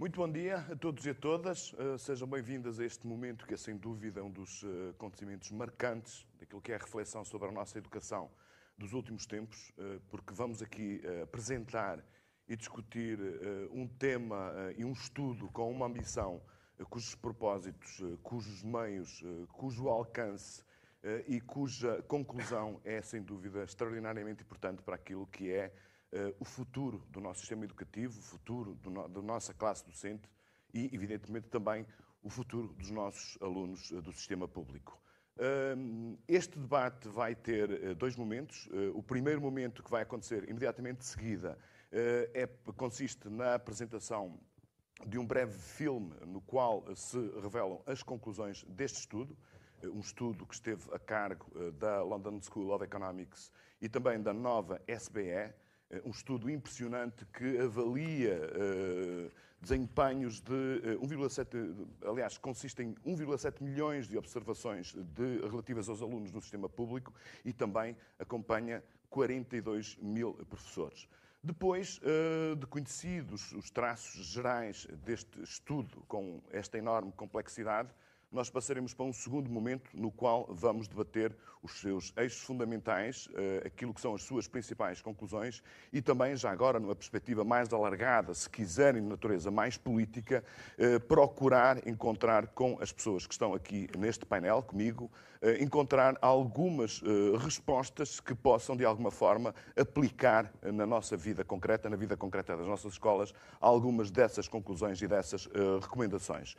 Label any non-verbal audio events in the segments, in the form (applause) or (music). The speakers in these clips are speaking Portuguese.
Muito bom dia a todos e a todas. Uh, sejam bem-vindas a este momento que é, sem dúvida, um dos uh, acontecimentos marcantes daquilo que é a reflexão sobre a nossa educação dos últimos tempos, uh, porque vamos aqui apresentar e discutir um tema e um estudo com uma ambição cujos propósitos, cujos meios, cujo alcance e cuja conclusão é, sem dúvida, extraordinariamente importante para aquilo que é o futuro do nosso sistema educativo, o futuro no, da nossa classe docente e, evidentemente, também o futuro dos nossos alunos uh, do sistema público. Este debate vai ter eh, dois momentos. o primeiro momento, que vai acontecer imediatamente de seguida, é, consiste na apresentação de um breve filme no qual se revelam as conclusões deste estudo, um estudo que esteve a cargo da London School of Economics e também da nova SBE, eh, um estudo impressionante que avalia uh, desempenhos de uh, 1,7, aliás, consiste em 1,7 milhões de observações de, relativas aos alunos no sistema público e também acompanha 42 mil professores. Depois de conhecidos os traços gerais deste estudo com esta enorme complexidade, nós passaremos para um segundo momento no qual vamos debater os seus eixos fundamentais, eh, aquilo que são as suas principais conclusões e também, já agora, numa perspectiva mais alargada, se quiserem, de natureza mais política, eh, procurar encontrar com as pessoas que estão aqui neste painel comigo, eh, encontrar algumas respostas que possam, de alguma forma, aplicar na nossa vida concreta, na vida concreta das nossas escolas, algumas dessas conclusões e dessas recomendações.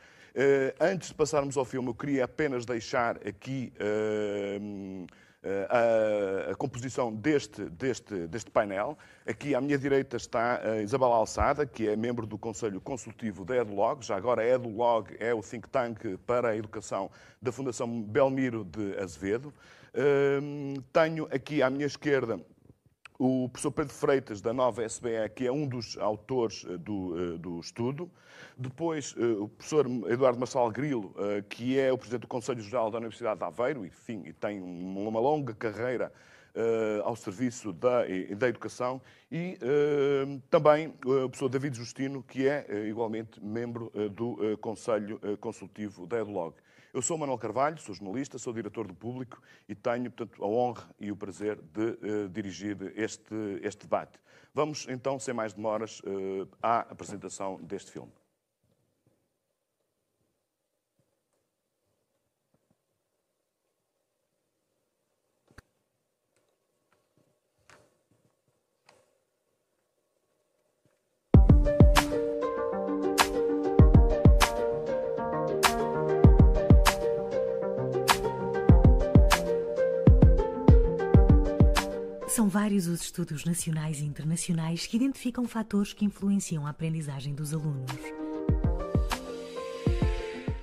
Antes de passarmos ao filme, eu queria apenas deixar aqui uh, a, a, composição deste, deste, deste painel. Aqui à minha direita está Isabel Alçada, que é membro do Conselho Consultivo da EduLog. Já agora a EduLog é o think tank para a educação da Fundação Belmiro de Azevedo. Uh, tenho aqui à minha esquerda o professor Pedro Freitas, da nova SBE, que é um dos autores eh, do, eh, do estudo. Depois, eh, o professor Eduardo Marçal Grilo, que é o presidente do Conselho Geral da Universidade de Aveiro, enfim, e tem uma longa carreira ao serviço da, da educação. E também o professor David Justino, que é igualmente membro do Conselho Consultivo da EduLog. Eu sou Manuel Carvalho, sou jornalista, sou diretor do Público e tenho, portanto, a honra e o prazer de uh, dirigir este, este debate. Vamos, então, sem mais demoras, uh, à apresentação deste filme. São vários os estudos nacionais e internacionais que identificam fatores que influenciam a aprendizagem dos alunos.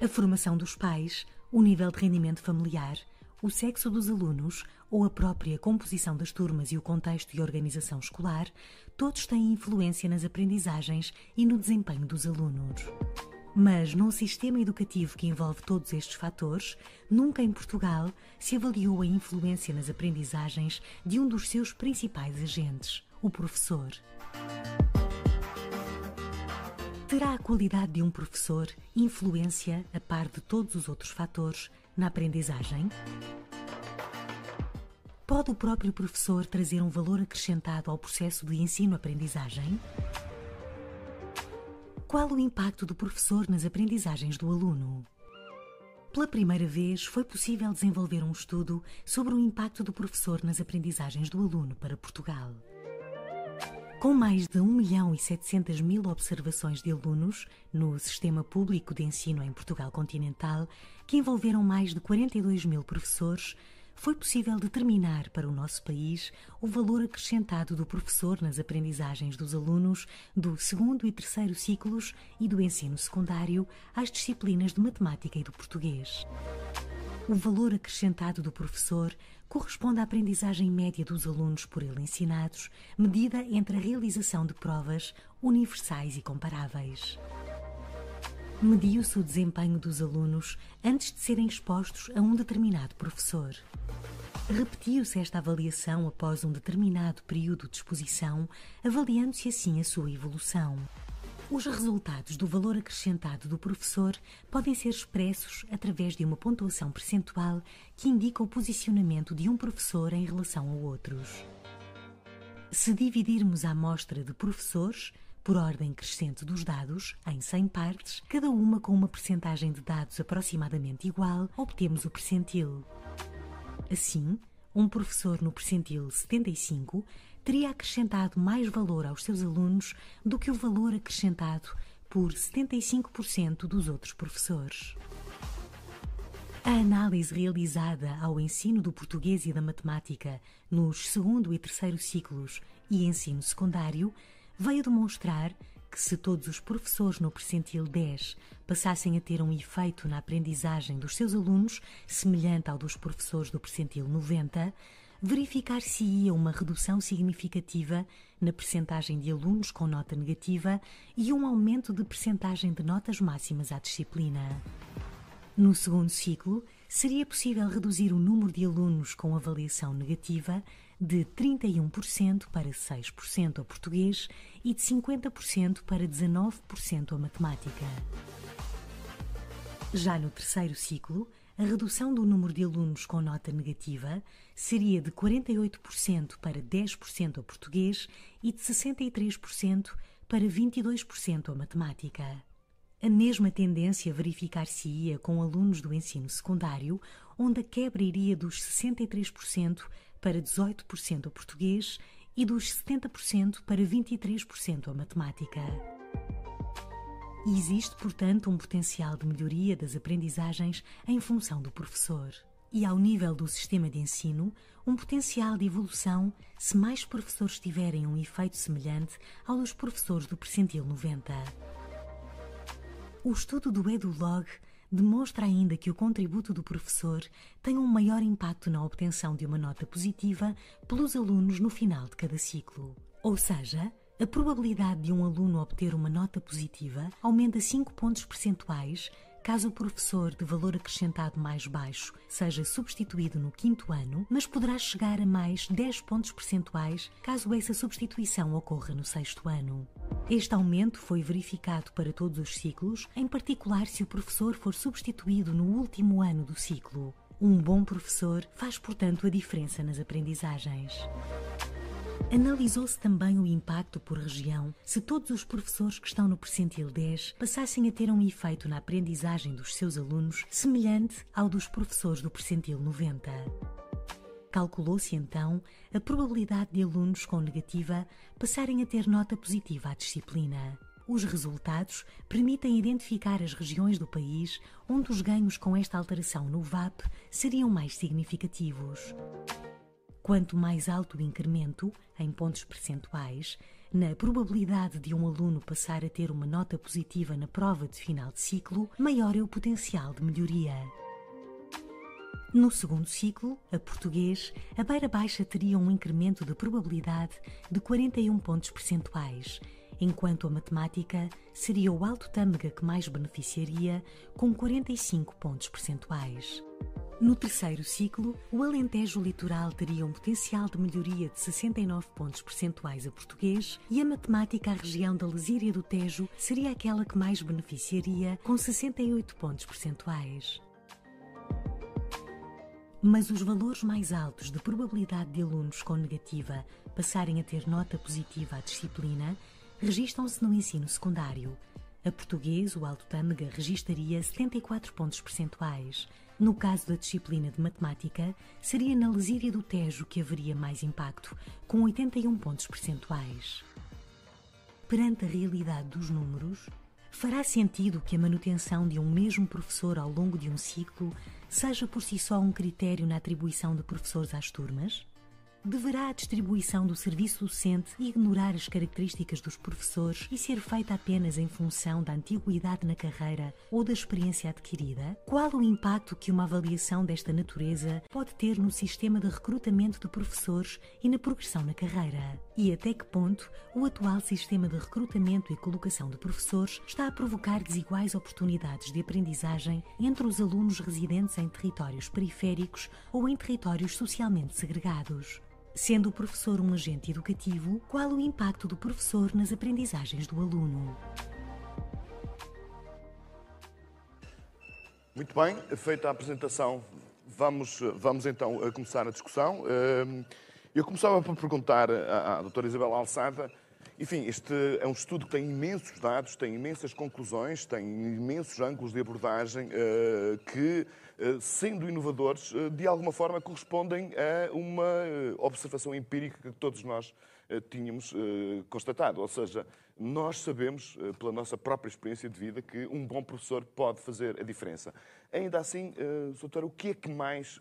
A formação dos pais, o nível de rendimento familiar, o sexo dos alunos ou a própria composição das turmas e o contexto e organização escolar, todos têm influência nas aprendizagens e no desempenho dos alunos. Mas num sistema educativo que envolve todos estes fatores, nunca em Portugal se avaliou a influência nas aprendizagens de um dos seus principais agentes, o professor. Terá a qualidade de um professor influência, a par de todos os outros fatores, na aprendizagem? Pode o próprio professor trazer um valor acrescentado ao processo de ensino-aprendizagem? Qual o impacto do professor nas aprendizagens do aluno? Pela primeira vez, foi possível desenvolver um estudo sobre o impacto do professor nas aprendizagens do aluno para Portugal. Com mais de 1 milhão e 700 mil observações de alunos no sistema público de ensino em Portugal continental, que envolveram mais de 42 mil professores, foi possível determinar para o nosso país o valor acrescentado do professor nas aprendizagens dos alunos do segundo e terceiro ciclos e do ensino secundário às disciplinas de matemática e do português. O valor acrescentado do professor corresponde à aprendizagem média dos alunos por ele ensinados, medida entre a realização de provas universais e comparáveis mediu-se o desempenho dos alunos antes de serem expostos a um determinado professor. Repetiu-se esta avaliação após um determinado período de exposição, avaliando-se assim a sua evolução. Os resultados do valor acrescentado do professor podem ser expressos através de uma pontuação percentual que indica o posicionamento de um professor em relação a outros. Se dividirmos a amostra de professores por ordem crescente dos dados em 100 partes, cada uma com uma percentagem de dados aproximadamente igual, obtemos o percentil. Assim, um professor no percentil 75 teria acrescentado mais valor aos seus alunos do que o valor acrescentado por 75% dos outros professores. A análise realizada ao ensino do português e da matemática nos segundo e terceiro ciclos e ensino secundário veio demonstrar que se todos os professores no percentil 10 passassem a ter um efeito na aprendizagem dos seus alunos semelhante ao dos professores do percentil 90, verificar-se-ia uma redução significativa na percentagem de alunos com nota negativa e um aumento de percentagem de notas máximas à disciplina. No segundo ciclo, seria possível reduzir o número de alunos com avaliação negativa de 31% para 6% ao português e de 50% para 19% à matemática. Já no terceiro ciclo, a redução do número de alunos com nota negativa seria de 48% para 10% ao português e de 63% para 22% à matemática. A mesma tendência verificar-se-ia com alunos do ensino secundário, onde a quebra iria dos 63% para 18% ao português e dos 70% para 23% à matemática. Existe, portanto, um potencial de melhoria das aprendizagens em função do professor. E, ao nível do sistema de ensino, um potencial de evolução se mais professores tiverem um efeito semelhante ao dos professores do percentil 90. O estudo do EduLog demonstra ainda que o contributo do professor tem um maior impacto na obtenção de uma nota positiva pelos alunos no final de cada ciclo. Ou seja, a probabilidade de um aluno obter uma nota positiva aumenta 5 pontos percentuais caso o professor de valor acrescentado mais baixo seja substituído no quinto ano, mas poderá chegar a mais 10 pontos percentuais caso essa substituição ocorra no sexto ano. Este aumento foi verificado para todos os ciclos, em particular se o professor for substituído no último ano do ciclo. Um bom professor faz, portanto, a diferença nas aprendizagens. Analisou-se também o impacto por região se todos os professores que estão no percentil 10 passassem a ter um efeito na aprendizagem dos seus alunos semelhante ao dos professores do percentil 90. Calculou-se então a probabilidade de alunos com negativa passarem a ter nota positiva à disciplina. Os resultados permitem identificar as regiões do país onde os ganhos com esta alteração no VAP seriam mais significativos. Quanto mais alto o incremento, em pontos percentuais, na probabilidade de um aluno passar a ter uma nota positiva na prova de final de ciclo, maior é o potencial de melhoria. No segundo ciclo, a português, a beira baixa teria um incremento de probabilidade de 41 pontos percentuais, enquanto a matemática seria o alto tâmega que mais beneficiaria, com 45 pontos percentuais. No terceiro ciclo, o Alentejo Litoral teria um potencial de melhoria de 69 pontos percentuais a português e a matemática à região da Lesíria do Tejo seria aquela que mais beneficiaria, com 68 pontos percentuais. Mas os valores mais altos de probabilidade de alunos com negativa passarem a ter nota positiva à disciplina registram-se no ensino secundário. A português, o Alto Tâmega, registaria 74 pontos percentuais, no caso da disciplina de matemática, seria na Lesíria do Tejo que haveria mais impacto, com 81 pontos percentuais. Perante a realidade dos números, fará sentido que a manutenção de um mesmo professor ao longo de um ciclo seja por si só um critério na atribuição de professores às turmas? Deverá a distribuição do serviço docente ignorar as características dos professores e ser feita apenas em função da antiguidade na carreira ou da experiência adquirida? Qual o impacto que uma avaliação desta natureza pode ter no sistema de recrutamento de professores e na progressão na carreira? E até que ponto o atual sistema de recrutamento e colocação de professores está a provocar desiguais oportunidades de aprendizagem entre os alunos residentes em territórios periféricos ou em territórios socialmente segregados? Sendo o professor um agente educativo, qual o impacto do professor nas aprendizagens do aluno? Muito bem, feita a apresentação, vamos, vamos então eh, começar a discussão. Eh, eu começava por perguntar à, à doutora Isabel Alçada enfim, este é um estudo que tem imensos dados, tem imensas conclusões, tem imensos ângulos de abordagem eh, que, eh, sendo inovadores, eh, de alguma forma correspondem a uma observação empírica que todos nós tínhamos constatado. Ou seja, nós sabemos, pela nossa própria experiência de vida, que um bom professor pode fazer a diferença. Ainda assim, doutor, o que é que mais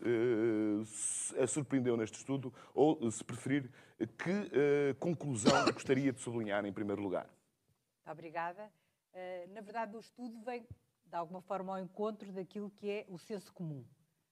a surpreendeu neste estudo? Ou, se preferir, que uh, conclusão (coughs) gostaria de sublinhar em primeiro lugar? Muito obrigada. Uh, na verdade, o estudo vem, de alguma forma, ao encontro daquilo que é o senso comum.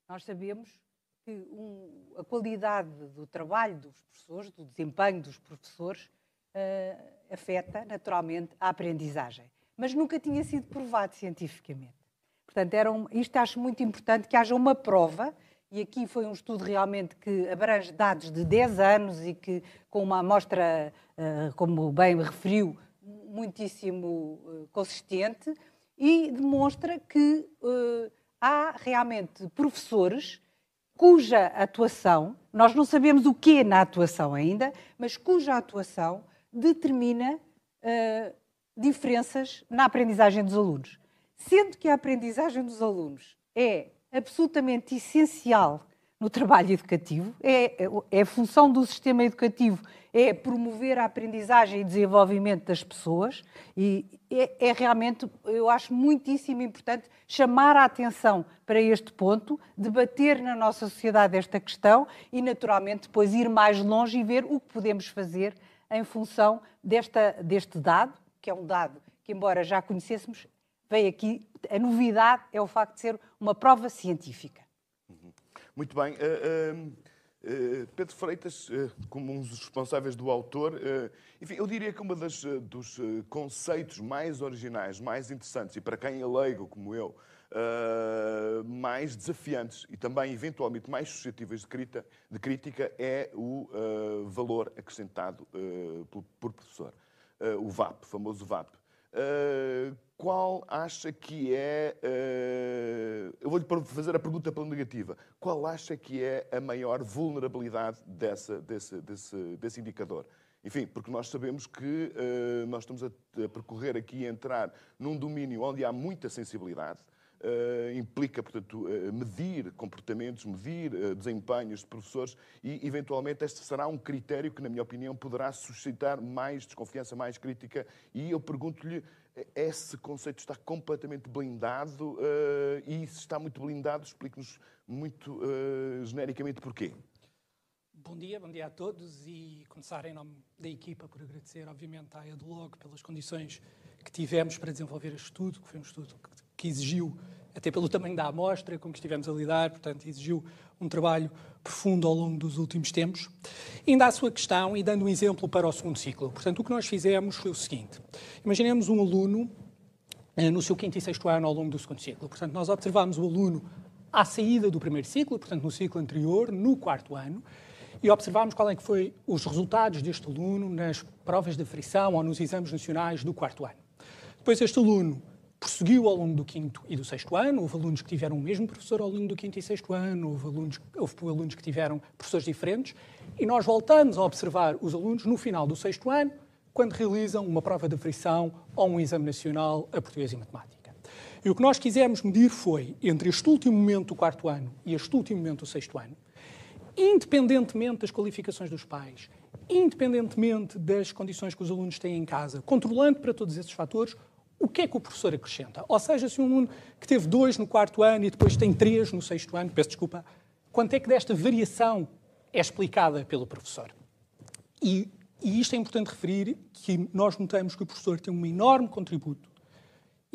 Nós sabemos que um, a qualidade do trabalho dos professores, do desempenho dos professores, uh, afeta naturalmente a aprendizagem. Mas nunca tinha sido provado cientificamente. Portanto, era um, isto acho muito importante que haja uma prova, e aqui foi um estudo realmente que abrange dados de 10 anos e que, com uma amostra, uh, como bem referiu, muitíssimo uh, consistente, e demonstra que uh, há realmente professores cuja atuação, nós não sabemos o que é na atuação ainda, mas cuja atuação determina diferenças na aprendizagem dos alunos. Sendo que a aprendizagem dos alunos é absolutamente essencial no trabalho educativo, é, é a função do sistema educativo é promover a aprendizagem e desenvolvimento das pessoas e é, é, realmente, eu acho muitíssimo importante chamar a atenção para este ponto, debater na nossa sociedade esta questão e, naturalmente, depois ir mais longe e ver o que podemos fazer em função desta, deste dado, que é um dado que, embora já conhecêssemos, veio aqui. A novidade é o facto de ser uma prova científica. Uhum. Muito bem. Uh, uh, uh, Pedro Freitas, como um dos responsáveis do autor, enfim, eu diria que um dos conceitos mais originais, mais interessantes, e para quem é leigo como eu, mais desafiantes e também, eventualmente, mais suscetíveis de, crita, de crítica é o valor acrescentado por, por, professor. o VAP, famoso VAP. Qual acha que é. eu vou-lhe fazer a pergunta pela negativa. Qual acha que é a maior vulnerabilidade dessa, desse, desse, desse indicador? Enfim, porque nós sabemos que uh, nós estamos a, a, percorrer aqui e entrar num domínio onde há muita sensibilidade, Uh, implica, portanto, uh, medir comportamentos, medir uh, desempenhos de professores e, eventualmente, este será um critério que, na minha opinião, poderá suscitar mais desconfiança, mais crítica. E eu pergunto-lhe, esse conceito está completamente blindado e se está muito blindado, explique-nos muito genericamente porquê. Bom dia, bom dia a todos e começar em nome da equipa por agradecer, obviamente, à EduLog pelas condições que tivemos para desenvolver este estudo, que foi um estudo que que exigiu, até pelo tamanho da amostra com que estivemos a lidar, portanto, exigiu um trabalho profundo ao longo dos últimos tempos. Ainda à sua questão, e dando um exemplo para o segundo ciclo. Portanto, o que nós fizemos foi o seguinte: imaginemos um aluno eh, no seu quinto e sexto ano ao longo do segundo ciclo. Portanto, nós observámos o aluno à saída do primeiro ciclo, portanto, no ciclo anterior, no quarto ano, e observámos qual é que foi os resultados deste aluno nas provas de frição ou nos exames nacionais do quarto ano. Depois, este aluno prosseguiu ao longo do quinto e do sexto ano. Houve alunos que tiveram o mesmo professor ao longo do quinto e sexto ano, houve alunos, houve alunos que tiveram professores diferentes. E nós voltamos a observar os alunos no final do sexto ano, quando realizam uma prova de aferição ou um exame nacional a português e matemática. E o que nós quisemos medir foi, entre este último momento do quarto ano e este último momento do sexto ano, independentemente das qualificações dos pais, independentemente das condições que os alunos têm em casa, controlando para todos esses fatores, o que é que o professor acrescenta? Ou seja, se um aluno que teve dois no quarto ano e depois tem três no sexto ano, peço desculpa, quanto é que desta variação é explicada pelo professor? E, e isto é importante referir que nós notamos que o professor tem um enorme contributo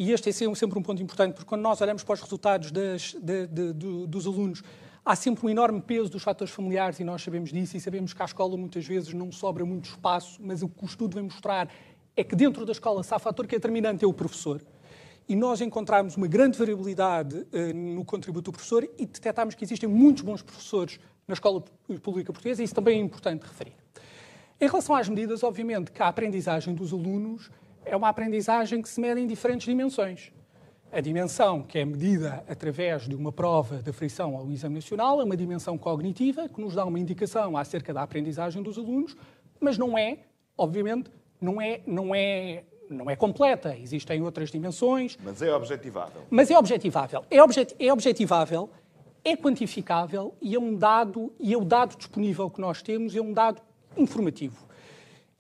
e este é sempre um ponto importante, porque quando nós olhamos para os resultados das, de, de, de, dos alunos, há sempre um enorme peso dos fatores familiares e nós sabemos disso e sabemos que à escola muitas vezes não sobra muito espaço, mas o que o estudo vem mostrar é que dentro da escola, se há fator que é determinante, é o professor. E nós encontramos uma grande variabilidade uh, no contributo do professor e detectámos que existem muitos bons professores na escola pública portuguesa e isso também é importante referir. Em relação às medidas, obviamente que a aprendizagem dos alunos é uma aprendizagem que se mede em diferentes dimensões. a dimensão que é medida através de uma prova de aferição ao exame nacional é uma dimensão cognitiva que nos dá uma indicação acerca da aprendizagem dos alunos, mas não é, obviamente, não é, não é, não é completa. Existem outras dimensões. Mas é objetivável. Mas é objetivável. É, objet, é objetivável, é quantificável e é um dado, e é o dado disponível que nós temos, é um dado informativo.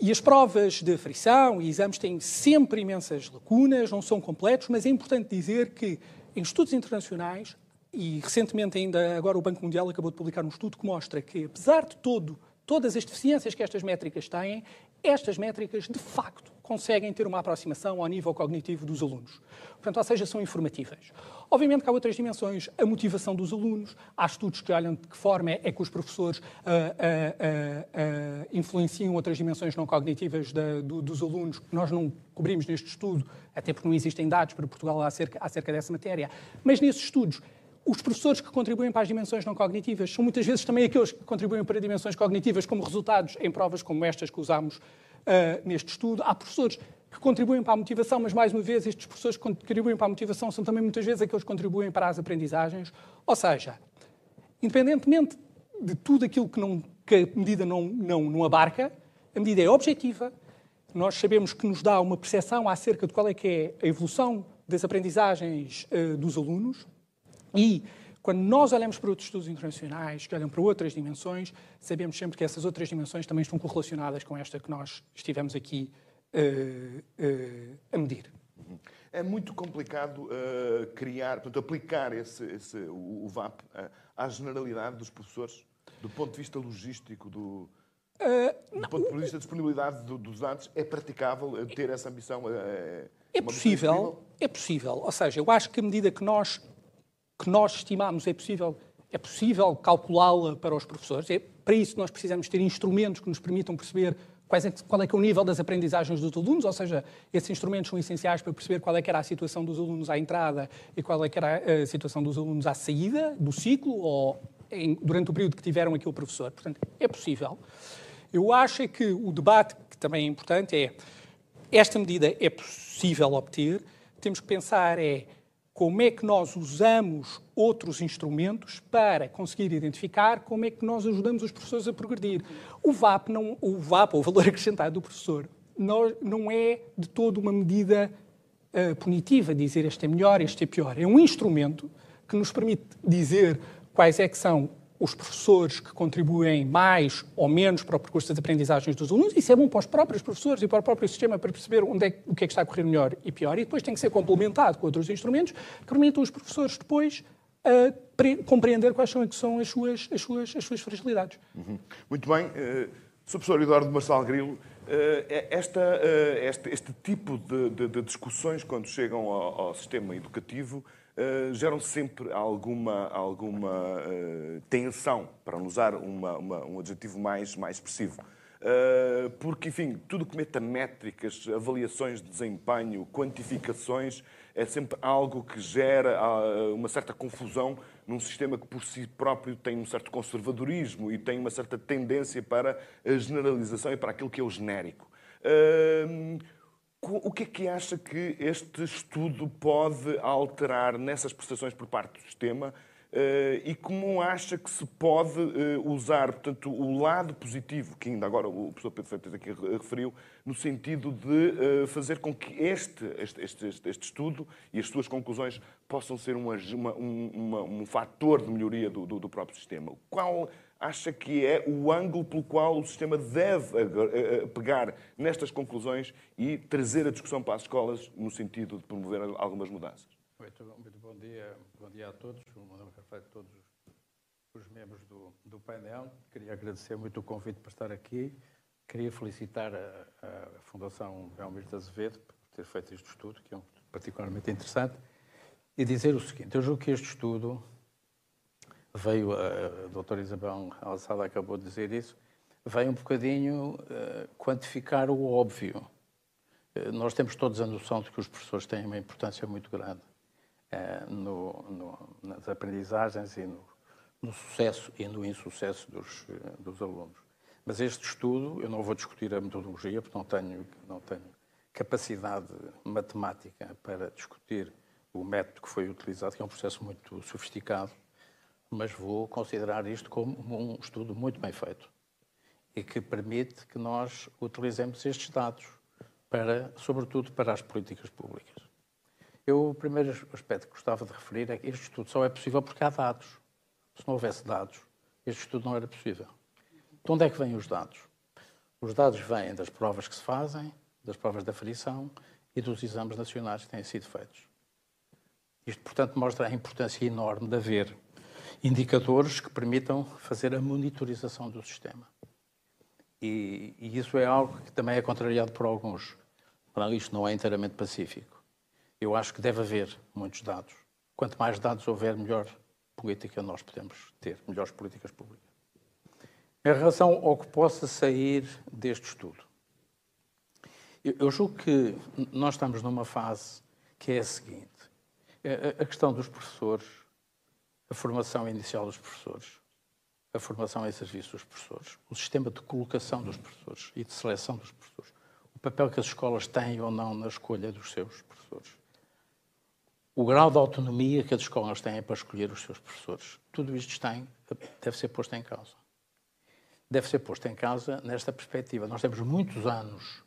E as provas de aferição e exames têm sempre imensas lacunas, não são completos, mas é importante dizer que em estudos internacionais, e recentemente ainda agora o Banco Mundial acabou de publicar um estudo que mostra que, apesar de todo, todas as deficiências que estas métricas têm, estas métricas, de facto, conseguem ter uma aproximação ao nível cognitivo dos alunos. Portanto, ou seja, são informativas. Obviamente que há outras dimensões, a motivação dos alunos, há estudos que olham de que forma é que os professores uh, uh, uh, influenciam outras dimensões não cognitivas da, do, dos alunos, nós não cobrimos neste estudo, até porque não existem dados para Portugal acerca, acerca dessa matéria, mas nesses estudos os professores que contribuem para as dimensões não cognitivas são muitas vezes também aqueles que contribuem para dimensões cognitivas como resultados em provas como estas que usámos uh, neste estudo. Há professores que contribuem para a motivação, mas mais uma vez estes professores que contribuem para a motivação são também muitas vezes aqueles que contribuem para as aprendizagens. Ou seja, independentemente de tudo aquilo que, não, que a medida não, não, não abarca, a medida é objetiva, nós sabemos que nos dá uma percepção acerca de qual é que é a evolução das aprendizagens uh, dos alunos, e quando nós olhamos para outros estudos internacionais, que olham para outras dimensões, sabemos sempre que essas outras dimensões também estão correlacionadas com esta que nós estivemos aqui uh, uh, a medir. É muito complicado uh, criar, portanto, aplicar esse, esse, o, o VAP à generalidade dos professores, do ponto de vista logístico, do, do ponto de vista da disponibilidade do, dos dados. É praticável ter essa ambição? É, é possível, é possível. Ou seja, eu acho que a medida que nós que nós estimamos é possível, é possível calculá-la para os professores. É, para isso nós precisamos ter instrumentos que nos permitam perceber quais é, qual é que é o nível das aprendizagens dos alunos, ou seja, esses instrumentos são essenciais para perceber qual é que era a situação dos alunos à entrada e qual é que era a situação dos alunos à saída do ciclo ou em, durante o período que tiveram aquele professor. Portanto, é possível. Eu acho que o debate que também é importante é esta medida é possível obter, temos que pensar é como é que nós usamos outros instrumentos para conseguir identificar como é que nós ajudamos os professores a progredir. O VAP, não, o VAP, o valor (laughs) acrescentado do professor, não, não é de todo uma medida uh, punitiva, dizer este é melhor, este é pior. É um instrumento que nos permite dizer quais é que são os professores que contribuem mais ou menos para o percurso das aprendizagens dos alunos. Isso é bom para os próprios professores e para o próprio sistema para perceber onde é, o que é que está a correr melhor e pior. E depois tem que ser complementado com outros instrumentos que permitam os professores depois a compreender quais são, são as, suas, as, suas, as suas fragilidades. Uhum. Muito bem. Uh, Sr. Professor Eduardo Marçal Grilo, uh, esta, uh, este, este, tipo de, de, de, discussões, quando chegam ao, ao sistema educativo, uh, geram sempre alguma, alguma uh, tensão, para não usar uma, uma, um adjetivo mais, mais expressivo. Uh, porque, enfim, tudo que meta métricas, avaliações de desempenho, quantificações, é sempre algo que gera uma certa confusão num sistema que por si próprio tem um certo conservadorismo e tem uma certa tendência para a generalização e para aquilo que é o genérico. Uh, o que é que acha que este estudo pode alterar nessas prestações por parte do sistema eh, e como acha que se pode eh, usar, portanto, o lado positivo, que ainda agora o professor Pedro Freitas aqui referiu, no sentido de eh, fazer com que este, este, este, este estudo e as suas conclusões possam ser uma, uma, um fator de melhoria do, do, do próprio sistema? Qual acha que é o ângulo pelo qual o sistema deve pegar nestas conclusões e trazer a discussão para as escolas no sentido de promover algumas mudanças? Muito, muito bom dia, bom dia a todos, um café a todos os membros do, do painel. Queria agradecer muito o convite para estar aqui. Queria felicitar a, a Fundação Belmiro de Azevedo por ter feito este estudo, que é um, particularmente interessante, e dizer o seguinte: eu julgo que este estudo veio, a, doutora Isabel Alçada acabou de dizer isso, veio um bocadinho uh, quantificar o óbvio. Uh, nós temos todos a noção de que os professores têm uma importância muito grande uh, no, no, nas aprendizagens e no, no, sucesso e no insucesso dos, dos alunos. Mas este estudo, eu não vou discutir a metodologia, porque não tenho, não tenho capacidade matemática para discutir o método que foi utilizado, que é um processo muito sofisticado, mas vou considerar isto como um estudo muito bem feito e que permite que nós utilizemos estes dados para, sobretudo, para as políticas públicas. Eu, o primeiro aspecto que gostava de referir é que este estudo só é possível porque há dados. Se não houvesse dados, este estudo não era possível. De onde é que vêm os dados? Os dados vêm das provas que se fazem, das provas da aferição e dos exames nacionais que têm sido feitos. Isto, portanto, mostra a importância enorme de haver indicadores que permitam fazer a monitorização do sistema. E, e, isso é algo que também é contrariado por alguns. Não, isto não é inteiramente pacífico. Eu acho que deve haver muitos dados. Quanto mais dados houver, melhor política nós podemos ter, melhores políticas públicas. Em relação ao que possa sair deste estudo, eu, julgo que nós estamos numa fase que é a seguinte: a, a questão dos professores, a formação inicial dos professores, a formação em serviço dos professores, o sistema de colocação dos professores e de seleção dos professores, o papel que as escolas têm ou não na escolha dos seus professores, o grau de autonomia que as escolas têm para escolher os seus professores, tudo isto tem, deve ser posto em causa. Deve ser posto em causa nesta perspectiva. Nós temos muitos anos,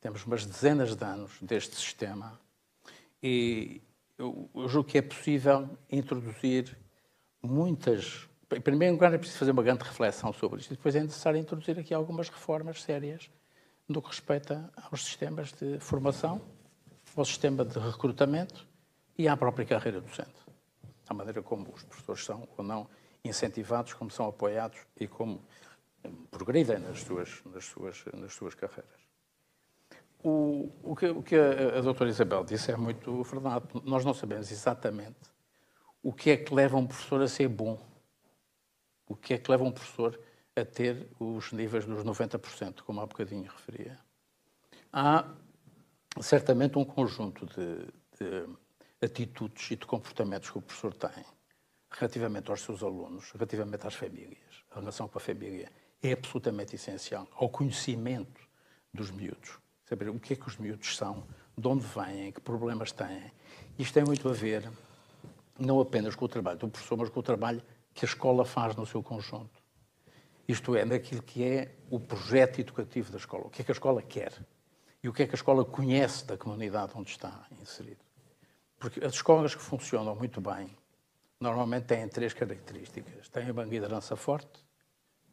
temos umas dezenas de anos deste sistema e eu, julgo que é possível introduzir muitas em primeiro lugar, é preciso fazer uma grande reflexão sobre isto e depois é necessário introduzir aqui algumas reformas sérias no que respeita aos sistemas de formação, ao sistema de recrutamento e à própria carreira docente. À maneira como os professores são ou não incentivados, como são apoiados e como progridem nas suas, nas suas, nas suas carreiras. O, o, que, o que a, a doutora Isabel disse é muito verdade. Nós não sabemos exatamente o que é que leva um professor a ser bom o que é que leva um professor a ter os níveis dos 90%, como há bocadinho referia? Há certamente um conjunto de, de atitudes e de comportamentos que o professor tem relativamente aos seus alunos, relativamente às famílias. A relação com a família é absolutamente essencial ao conhecimento dos miúdos. Saber o que é que os miúdos são, de onde vêm, que problemas têm. Isto tem muito a ver não apenas com o trabalho do professor, mas com o trabalho que a escola faz no seu conjunto. Isto é, daquilo que é o projeto educativo da escola. O que é que a escola quer? E o que é que a escola conhece da comunidade onde está inserido? Porque as escolas que funcionam muito bem, normalmente têm três características. Têm uma liderança forte,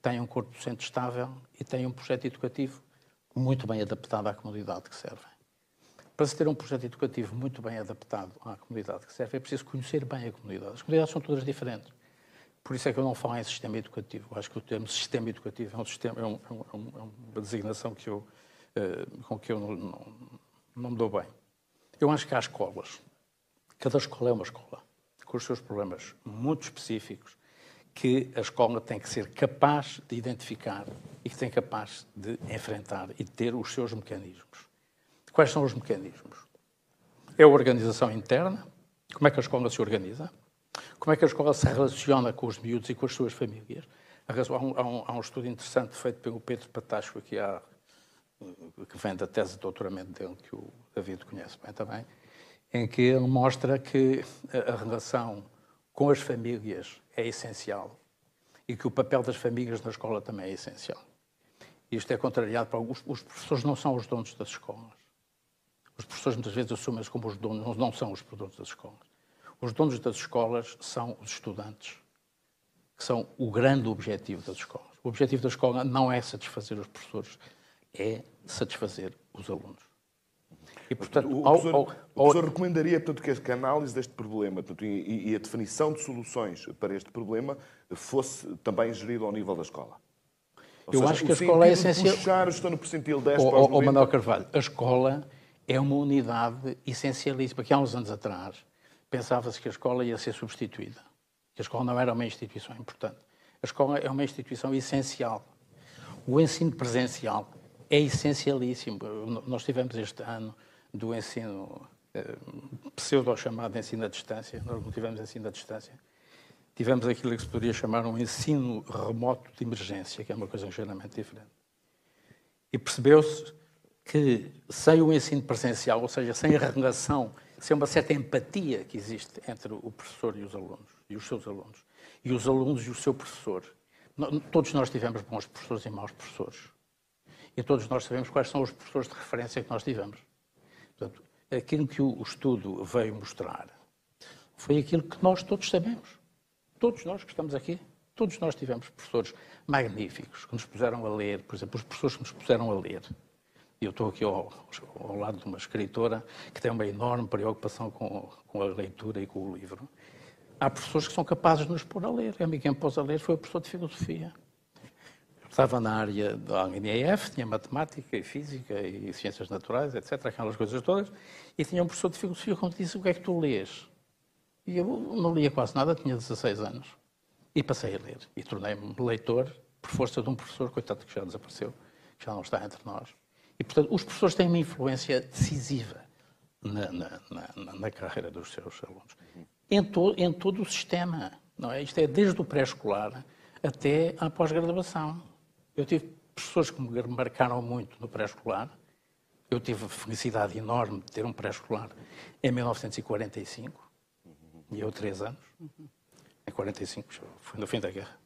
têm um corpo docente estável e têm um projeto educativo muito bem adaptado à comunidade que servem. Para se ter um projeto educativo muito bem adaptado à comunidade que serve, é preciso conhecer bem a comunidade. As comunidades são todas diferentes. Por isso é que eu não falo em sistema educativo. Eu acho que o termo sistema educativo é, um sistema, é, um, é, um, é uma designação que eu, uh, com que eu não, não, não me dou bem. Eu acho que há escolas. Cada escola é uma escola, com os seus problemas muito específicos, que a escola tem que ser capaz de identificar e que tem capaz de enfrentar e de ter os seus mecanismos. Quais são os mecanismos? É a organização interna, como é que a escola se organiza, como é que a escola se relaciona com os miúdos e com as suas famílias? Há um, há um, há um estudo interessante feito pelo Pedro Patacho, há, que vem da tese de doutoramento dele, que o David conhece bem também, em que ele mostra que a relação com as famílias é essencial e que o papel das famílias na escola também é essencial. Isto é contrariado para os, os professores não são os donos das escolas. Os professores muitas vezes assumem-se como os donos, não são os produtos das escolas. Os donos das escolas são os estudantes, que são o grande objetivo das escolas. O objetivo da escola não é satisfazer os professores, é satisfazer os alunos. E, portanto, o, ao, professor, ao, ao... o professor recomendaria portanto, que a análise deste problema portanto, e, e, a definição de soluções para este problema fosse também gerida ao nível da escola? Ou Eu seja, acho que a escola é essencial. Puxar, estou no percentil 10 para os Manuel Carvalho, a escola é uma unidade essencialíssima, que há uns anos atrás pensava-se que a escola ia ser substituída. Que a escola não era uma instituição importante. A escola é uma instituição essencial. O ensino presencial é essencialíssimo. Nós tivemos este ano do ensino eh, pseudo-chamado ensino à distância, nós não tivemos ensino à distância. Tivemos aquilo que se poderia chamar um ensino remoto de emergência, que é uma coisa ligeiramente diferente. E percebeu-se que sem o ensino presencial, ou seja, sem a relação se é uma certa empatia que existe entre o professor e os alunos, e os seus alunos, e os alunos e o seu professor. Todos nós tivemos bons professores e maus professores. E todos nós sabemos quais são os professores de referência que nós tivemos. Portanto, aquilo que o estudo veio mostrar foi aquilo que nós todos sabemos. Todos nós que estamos aqui, todos nós tivemos professores magníficos que nos puseram a ler, por exemplo, os professores que nos puseram a ler. Eu estou aqui ao, ao lado de uma escritora que tem uma enorme preocupação com, com a leitura e com o livro. Há professores que são capazes de nos pôr a ler. A mim quem pôs a ler foi o professor de filosofia. estava na área da INEF, tinha matemática e física e ciências naturais, etc., aquelas coisas todas, e tinha um professor de filosofia que me disse, o que é que tu lês? E eu não lia quase nada, tinha 16 anos. E passei a ler. E tornei-me leitor por força de um professor, coitado que já desapareceu, que já não está entre nós. E, portanto, os professores têm uma influência decisiva na, na, na, na carreira dos seus alunos. Em, to, em todo o sistema. Não é? Isto é desde o pré-escolar até à pós-graduação. Eu tive professores que me marcaram muito no pré-escolar. Eu tive a felicidade enorme de ter um pré-escolar em 1945 e eu três anos. Em 45, foi no fim da guerra.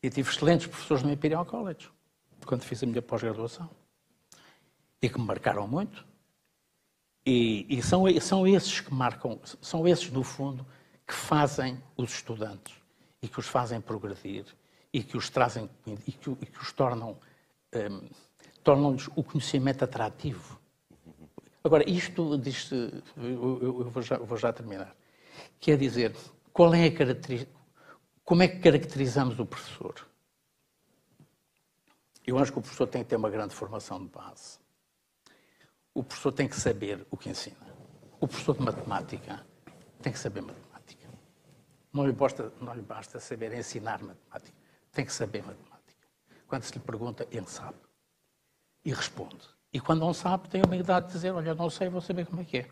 E tive excelentes professores no Imperial College, quando fiz a minha pós-graduação. E que me marcaram muito. E, e, são, são esses que marcam, são esses, no fundo, que fazem os estudantes e que os fazem progredir e que os trazem e que, e que os tornam, um, tornam-lhes o conhecimento atrativo. Agora, isto diz eu, eu, vou, já, vou já terminar. Quer dizer, qual é a característica, como é que caracterizamos o professor? Eu acho que o professor tem que ter uma grande formação de base. O professor tem que saber o que ensina. O professor de matemática tem que saber matemática. Não lhe basta, não lhe basta saber ensinar matemática. Tem que saber matemática. Quando se lhe pergunta, ele sabe. E responde. E quando não sabe, tem a humildade de dizer: Olha, não sei, vou saber como é que é.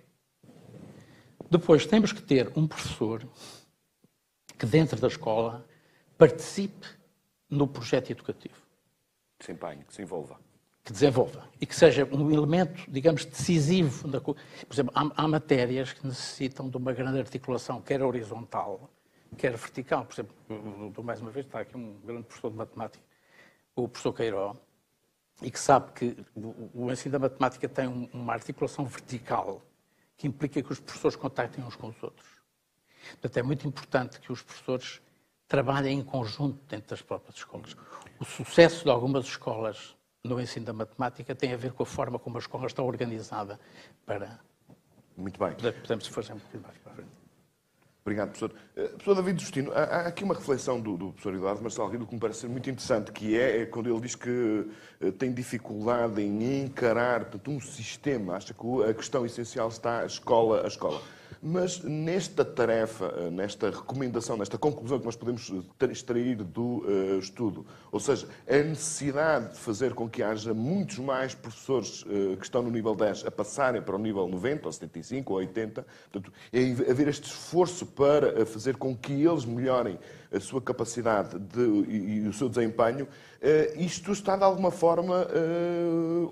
Depois temos que ter um professor que, dentro da escola, participe no projeto educativo. Que se empenhe, que se envolva. Que desenvolva. E que seja um elemento, digamos, decisivo. Por exemplo, há, há matérias que necessitam de uma grande articulação, quer horizontal, quer vertical. Por exemplo, mais uma vez, está aqui um grande professor de matemática, o professor Queiró, e que sabe que o ensino da matemática tem uma articulação vertical que implica que os professores contactem uns com os outros. Portanto, é muito importante que os professores trabalhem em conjunto dentro das próprias escolas. O sucesso de algumas escolas no ensino da matemática tem a ver com a forma como a escola está organizada para. Muito bem. Podemos fazer um bocadinho mais para frente. Obrigado, professor. Uh, professor David Justino, há, há, aqui uma reflexão do, do professor Eduardo Marcelo Rio que me parece ser muito interessante, que é, é quando ele diz que uh, tem dificuldade em encarar portanto, um sistema, acha que a questão essencial está a escola a escola. Mas nesta tarefa, eh, nesta recomendação, nesta conclusão que nós podemos extrair do uh, estudo, ou seja, a necessidade de fazer com que haja muitos mais professores uh, que estão no nível 10 a passarem para o nível 90, ou 75, ou 80, portanto, é haver este esforço para fazer com que eles melhorem a sua capacidade de, e, e, o seu desempenho, uh, isto está de alguma forma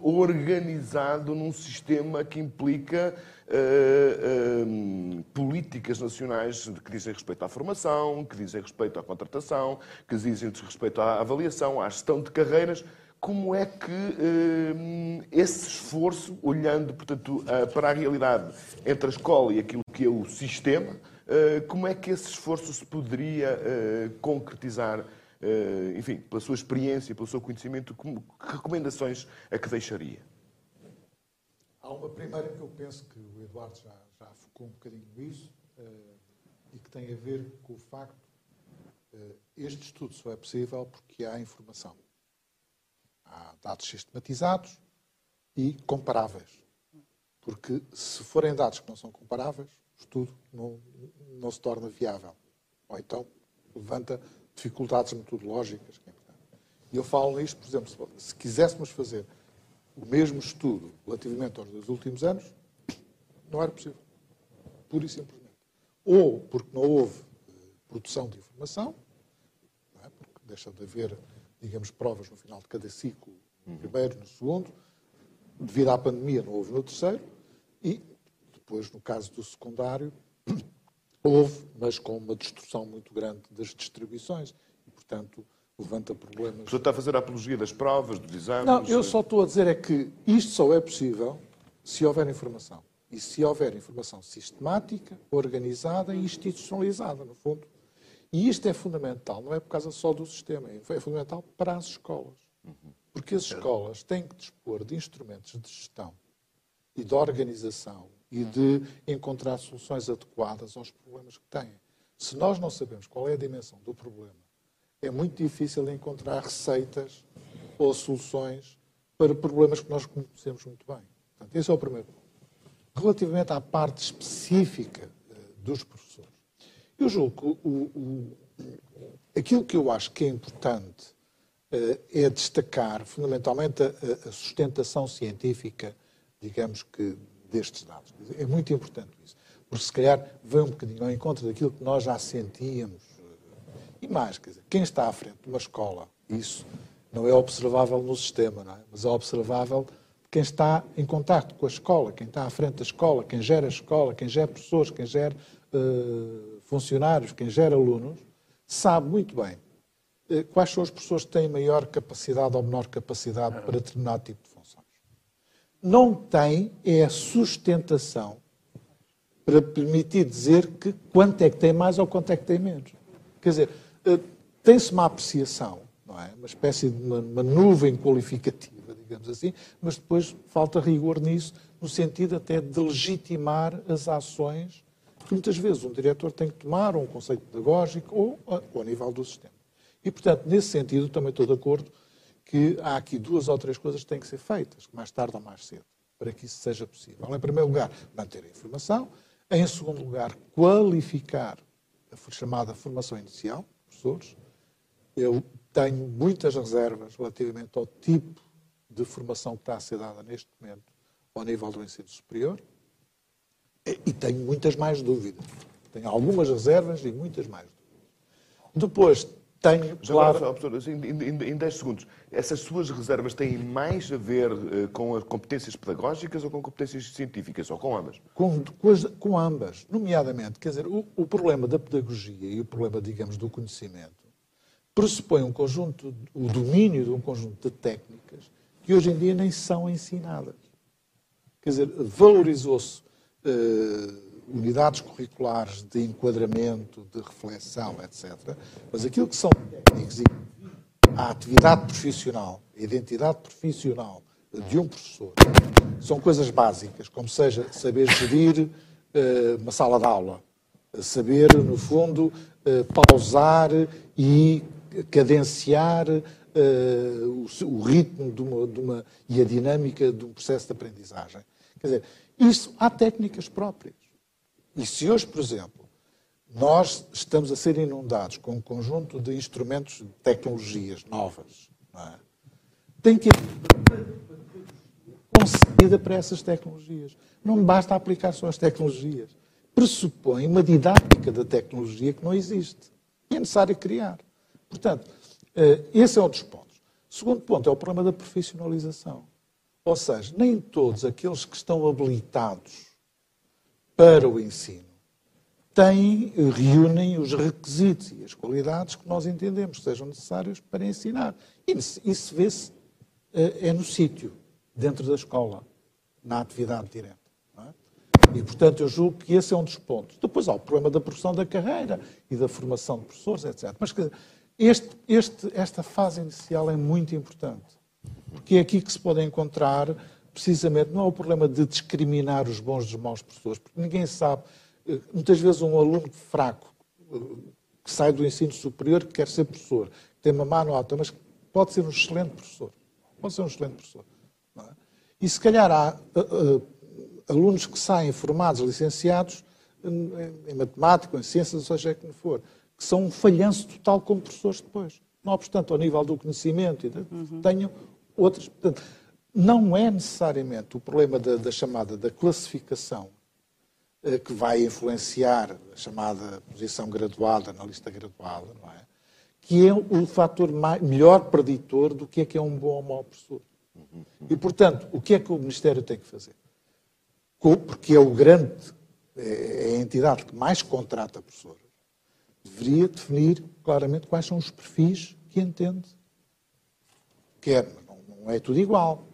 organizado num sistema que implica uh, políticas nacionais que dizem respeito à formação, que dizem respeito à contratação, que dizem respeito à avaliação, à gestão de carreiras. Como é que uh, esse esforço, olhando, portanto, para a realidade entre a escola e aquilo que é o sistema, como é que esse esforço se poderia concretizar enfim, pela sua experiência, pelo seu conhecimento, que recomendações é que deixaria? Há uma primeira que eu penso que o Eduardo já, já focou um bocadinho nisso uh, e que tem a ver com o facto uh, este estudo só é possível porque há informação. Há dados sistematizados e comparáveis. Porque se forem dados que não são comparáveis, o estudo não, não se torna viável. Ou então levanta dificuldades metodológicas. É e eu falo nisto, por exemplo, se quiséssemos fazer o mesmo estudo relativamente aos dois últimos anos, não era possível. Pura e simplesmente. Ou porque não houve eh, produção de informação, é? porque deixa de haver, digamos, provas no final de cada ciclo, no primeiro, no segundo, devido à pandemia não houve no terceiro, e depois, no caso do secundário, (clears throat) houve, mas com uma destruição muito grande das distribuições. E, portanto, levanta problemas. O professor está a fazer a apologia das provas, dos exames? Não, eu só estou a dizer é que isto só é possível se houver informação. E se houver informação sistemática, organizada e institucionalizada, no fundo. E isto é fundamental, não é por causa só do sistema, é fundamental para as escolas. Porque as escolas têm que dispor de instrumentos de gestão e de organização e de encontrar soluções adequadas aos problemas que têm. Se nós não sabemos qual é a dimensão do problema, é muito difícil encontrar receitas ou soluções para problemas que nós conhecemos muito bem. Portanto, esse é o primeiro ponto. Relativamente à parte específica uh, dos professores, eu julgo que o, o, aquilo que eu acho que é importante uh, é destacar, fundamentalmente, a, a, sustentação científica, digamos que, destes dados. É muito importante isso, porque se calhar vem um bocadinho ao encontro daquilo que nós já sentíamos. E mais, quer dizer, quem está à frente de uma escola, isso não é observável no sistema, é? mas é observável quem está em contato com a escola, quem está à frente da escola, quem gera a escola, quem gera professores, quem gera uh, funcionários, quem gera alunos, sabe muito bem uh, quais são as pessoas que têm maior capacidade ou menor capacidade para determinado tipo de funções. Não tem é a sustentação para permitir dizer que quanto é que tem mais ou quanto é que tem menos. Quer dizer, tem-se uma apreciação, não é? uma espécie de uma, uma nuvem qualificativa digamos assim, mas depois falta rigor nisso, no sentido até de legitimar as ações que muitas vezes um diretor tem que tomar, ou um conceito pedagógico, ou, ou ao nível do sistema. E, portanto, nesse sentido, também estou de acordo que há aqui duas ou três coisas que têm que ser feitas, mais tarde ou mais cedo, para que isso seja possível. Em primeiro lugar, manter a informação. Em segundo lugar, qualificar a chamada formação inicial, professores. Eu tenho muitas reservas relativamente ao tipo de formação que está a ser dada neste momento ao nível do ensino superior e tenho muitas mais dúvidas. Tenho algumas reservas e muitas mais dúvidas. Depois, tenho, claro... Agora, assim, em 10 segundos, essas suas reservas têm mais a ver uh, com as competências pedagógicas ou com competências científicas, ou com ambas? Com, com, as, com ambas, nomeadamente. Quer dizer, o, o, problema da pedagogia e o problema, digamos, do conhecimento pressupõe um conjunto, o domínio de um conjunto de técnicas que hoje em dia nem são ensinadas. Quer dizer, valorizou-se uh, unidades curriculares de enquadramento, de reflexão, etc. Mas aquilo que são técnicos e a atividade profissional, a identidade profissional de um professor, são coisas básicas, como seja saber gerir uh, uma sala de aula, saber, no fundo, uh, pausar e cadenciar uh, o, o, ritmo de uma, de uma, e a dinâmica de um processo de aprendizagem. Quer dizer, isso há técnicas próprias. E se hoje, por exemplo, nós estamos a ser inundados com um conjunto de instrumentos, de tecnologias novas, é? tem que haver concedida para essas tecnologias. Não basta aplicar só as tecnologias. Pressupõe uma didática da tecnologia que não existe. E é necessário criar. Portanto, eh, esse é um dos pontos. O segundo ponto é o problema da profissionalização. Ou seja, nem todos aqueles que estão habilitados para o ensino têm, reúnem os requisitos e as qualidades que nós entendemos que sejam necessários para ensinar. E isso vê-se eh, é no sítio, dentro da escola, na atividade direta. É? E, portanto, eu julgo que esse é um dos pontos. Depois há o problema da profissão da carreira e da formação de professores, etc. Mas este, este, esta fase inicial é muito importante, porque é aqui que se pode encontrar, precisamente, não é o problema de discriminar os bons dos maus professores, porque ninguém sabe. Eh, muitas vezes, um aluno fraco, eh, que sai do ensino superior, que quer ser professor, que tem uma má nota, mas pode ser um excelente professor. Pode ser um excelente professor. É? E se calhar há uh, uh, alunos que saem formados, licenciados em, em matemática, em ciências, seja o que for, que são um falhanço total como professores depois. Não obstante, ao nível do conhecimento, uhum. tenham outras. Portanto, não é necessariamente o problema da, da chamada da classificação eh, que vai influenciar a chamada posição graduada na lista graduada, não é? Que é o fator mais, melhor preditor do que é que é um bom ou mau professor. E, portanto, o que é que o Ministério tem que fazer? porque é o grande, é, é a entidade que mais contrata professores, deveria definir claramente quais são os perfis que entende quer, não é tudo igual.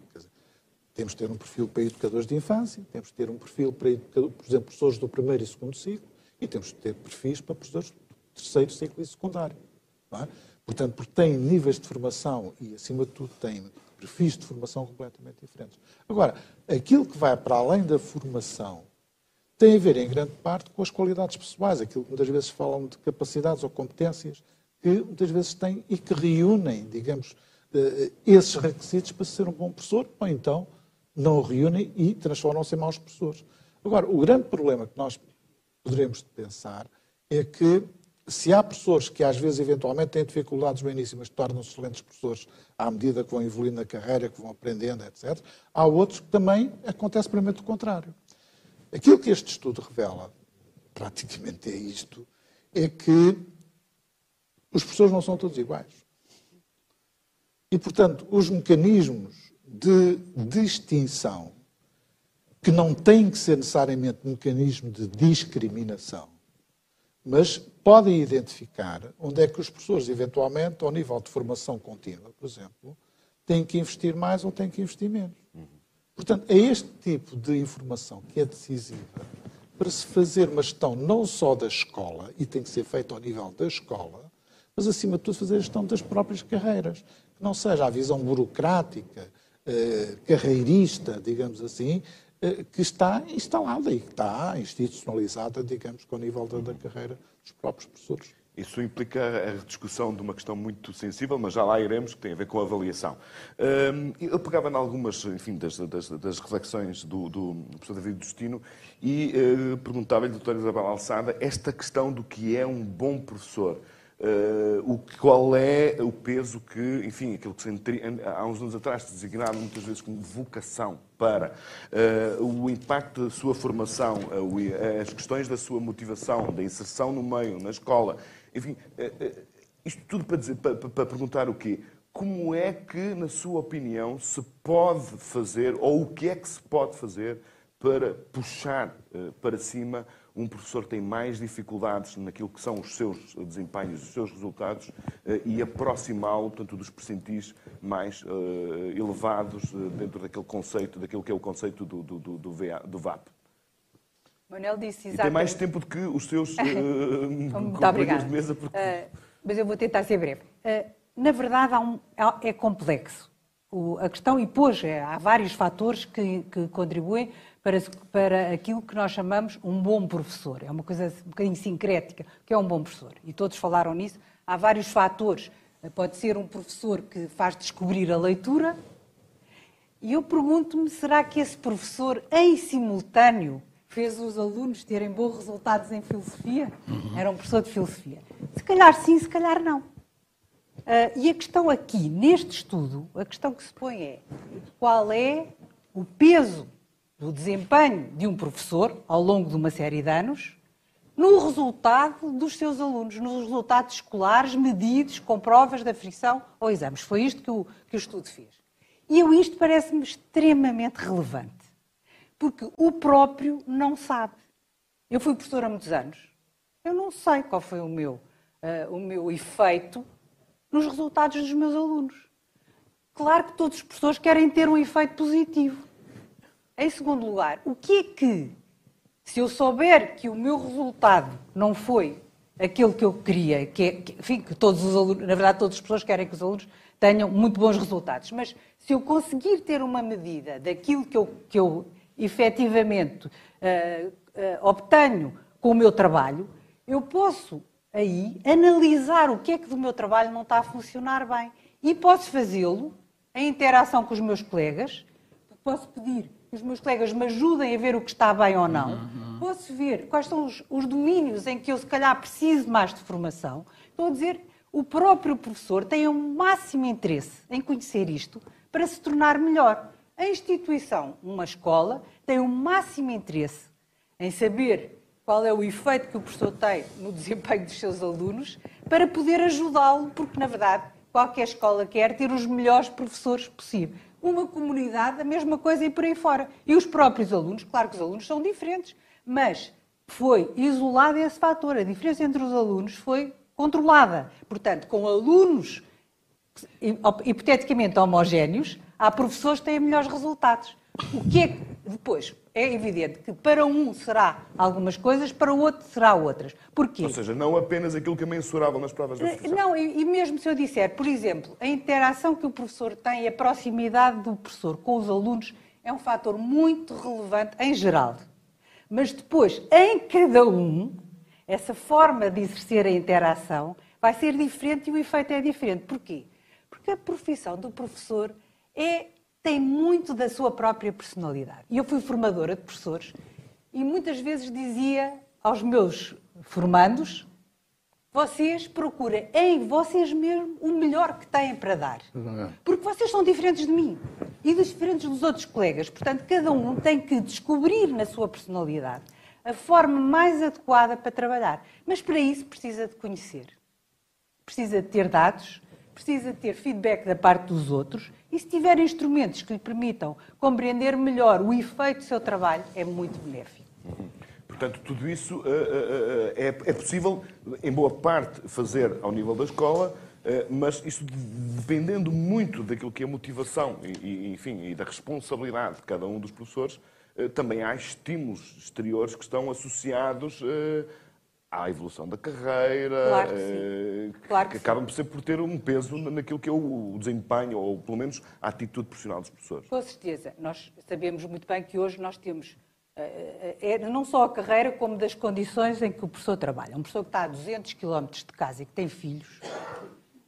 Temos de ter um perfil para educadores de infância, temos de ter um perfil para, por exemplo, professores do primeiro e segundo ciclo, e temos de ter perfis para professores do terceiro ciclo e secundário. É? Portanto, porque têm níveis de formação e, acima de tudo, têm perfis de formação completamente diferentes. Agora, aquilo que vai para além da formação tem a ver, em grande parte, com as qualidades pessoais, aquilo que muitas vezes falam de capacidades ou competências que muitas vezes têm e que reúnem, digamos, eh, esses requisitos para ser um bom professor, ou então não o reúnem e transformam-se em maus professores. Agora, o grande problema que nós poderemos pensar é que se há professores que às vezes eventualmente têm dificuldades no início, mas tornam-se excelentes professores à medida que vão evoluindo na carreira, que vão aprendendo, etc., há outros que também acontece primeiro o contrário. Aquilo que este estudo revela, praticamente é isto, é que os professores não são todos iguais. E, portanto, os mecanismos de distinção, que não têm que ser necessariamente mecanismo de discriminação, mas podem identificar onde é que os professores, eventualmente, ao nível de formação contínua, por exemplo, têm que investir mais ou têm que investir menos. Portanto, é este tipo de informação que é decisiva para se fazer uma gestão não só da escola, e tem que ser feita ao nível da escola, mas, acima de tudo, fazer a gestão das próprias carreiras. Que não seja a visão burocrática, eh, carreirista, digamos assim, eh, que está instalada e que está institucionalizada, digamos, com o nível da, da carreira dos próprios professores. Isso implica a discussão de uma questão muito sensível, mas já lá iremos, que tem a ver com a avaliação. Eu pegava em algumas enfim, das, das, das reflexões do, do, professor David Destino e uh, perguntava-lhe, doutora Isabel Alçada, esta questão do que é um bom professor. Uh, o, qual é o peso que, enfim, aquilo que se, há uns anos atrás se designava muitas vezes como vocação para uh, o impacto da sua formação, uh, as questões da sua motivação, da inserção no meio, na escola, enfim, isto tudo para, dizer, para, para perguntar o quê? Como é que, na sua opinião, se pode fazer, ou o que é que se pode fazer para puxar para cima um professor tem mais dificuldades naquilo que são os seus desempenhos, os seus resultados, eh, e aproximá-lo, portanto, dos percentis mais uh, elevados uh, dentro daquele conceito, daquilo que é o conceito do, do, do, do, VA, do VAP. Manuel disse exatamente. E tem mais tempo do que os seus (laughs) uh, companheiros de mesa. Porque... mas eu vou tentar ser breve. na verdade, um, é complexo. O, a questão, e pôs, há vários fatores que, que contribuem para, para aquilo que nós chamamos um bom professor. É uma coisa um bocadinho sincrética, que é um bom professor. E todos falaram nisso. Há vários fatores. Pode ser um professor que faz descobrir a leitura. E eu pergunto-me, será que esse professor, em simultâneo, fez os alunos terem bons resultados em filosofia? Uhum. Era um professor de filosofia. Se calhar sim, se calhar não. Uh, e a questão aqui, neste estudo, a questão que se põe é qual é o peso do desempenho de um professor ao longo de uma série de anos no resultado dos seus alunos, nos resultados escolares medidos com provas de aflição ou exames. Foi isto que o, que o estudo fez. E eu isto parece-me extremamente relevante, porque o próprio não sabe. Eu fui professora há muitos anos. Eu não sei qual foi o meu, uh, o meu efeito nos resultados dos meus alunos. Claro que todos os professores querem ter um efeito positivo. Em segundo lugar, o que é que, se eu souber que o meu resultado não foi aquele que eu queria, que é, que, enfim, que todos os alunos, na verdade todas as pessoas querem que os alunos tenham muito bons resultados, mas se eu conseguir ter uma medida daquilo que eu, que eu efetivamente uh, uh, obtenho com o meu trabalho, eu posso aí analisar o que é que do meu trabalho não está a funcionar bem. E posso fazê-lo em interação com os meus colegas, posso pedir os meus colegas me ajudem a ver o que está bem ou não. Uhum. Posso ver quais são os, os, domínios em que eu, se calhar, preciso mais de formação. Estou a dizer, o próprio professor tem o um máximo interesse em conhecer isto para se tornar melhor. A instituição, uma escola, tem o um máximo interesse em saber qual é o efeito que o professor tem no desempenho dos seus alunos para poder ajudá-lo, porque, na verdade, qualquer escola quer ter os melhores professores possíveis. uma comunidade, a mesma coisa e por aí fora. E os próprios alunos, claro que os alunos são diferentes, mas foi isolado esse fator. A diferença entre os alunos foi controlada. Portanto, com alunos hipoteticamente homogéneos, há professores que têm melhores resultados. O que é que, depois, é evidente que para um será algumas coisas, para o outro será outras. Porquê? Ou seja, não apenas aquilo que é mensurável nas provas da profissão. Não, e, e mesmo se eu disser, por exemplo, a interação que o professor tem, a proximidade do professor com os alunos, é um fator muito relevante em geral. Mas depois, em cada um, essa forma de exercer a interação vai ser diferente e o efeito é diferente. Porquê? Porque a profissão do professor é tem muito da sua própria personalidade. E eu fui formadora de professores e muitas vezes dizia aos meus formandos: vocês procurem em vocês mesmos o melhor que têm para dar. Porque vocês são diferentes de mim e diferentes dos outros colegas. Portanto, cada um tem que descobrir na sua personalidade a forma mais adequada para trabalhar. Mas para isso precisa de conhecer, precisa de ter dados, precisa de ter feedback da parte dos outros e se tiver instrumentos que lhe permitam compreender melhor o efeito do seu trabalho, é muito benéfico. Uhum. Portanto, tudo isso uh, uh, uh, é, é, possível, em boa parte, fazer ao nível da escola, mas isso dependendo muito daquilo que é a motivação e, enfim, e da responsabilidade de cada um dos professores, também há estímulos exteriores que estão associados à evolução da carreira, claro que, eh, claro que, que acabam por ser por ter um peso naquilo que é o desempenho, ou pelo menos a atitude profissional dos professores. Com certeza. Nós sabemos muito bem que hoje nós temos é, é, não só a carreira, como das condições em que o professor trabalha. Um professor que está a 200 km de casa e que tem filhos,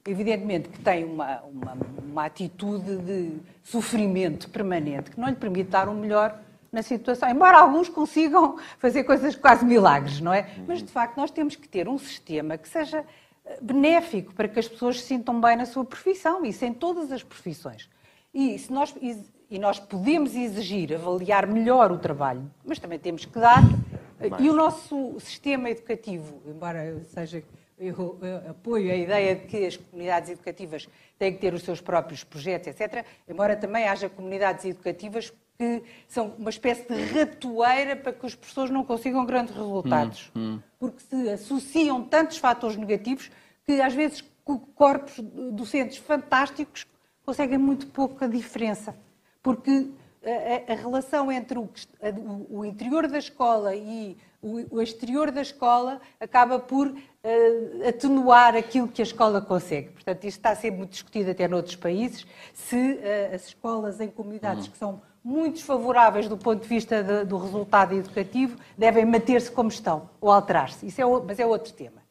evidentemente que tem uma, uma, uma atitude de sofrimento permanente que não lhe permite dar o um melhor na situação, embora alguns consigam fazer coisas quase milagres, não é? Mas de facto nós temos que ter um sistema que seja eh, benéfico para que as pessoas se sintam bem na sua profissão, isso em todas as profissões. E, se nós, e nós podemos exigir avaliar melhor o trabalho, mas também temos que dar. Eh, Mais. E o nosso sistema educativo, embora seja eu, eu apoio a ideia de que as comunidades educativas têm que ter os seus próprios projetos, etc., embora também haja comunidades educativas que são uma espécie de ratoeira para que os professores não consigam grandes resultados. Hum, hum. Porque se associam tantos fatores negativos que às vezes corpos docentes fantásticos conseguem muito pouca diferença. Porque a, a relação entre o, a, o, interior da escola e o, o, exterior da escola acaba por uh, atenuar aquilo que a escola consegue. Portanto, isto está a ser muito discutido até noutros países, se uh, as escolas em comunidades hum. que são muito desfavoráveis do ponto de vista de, do resultado educativo devem manter-se como estão ou alterar-se. Isso é, mas é outro tema.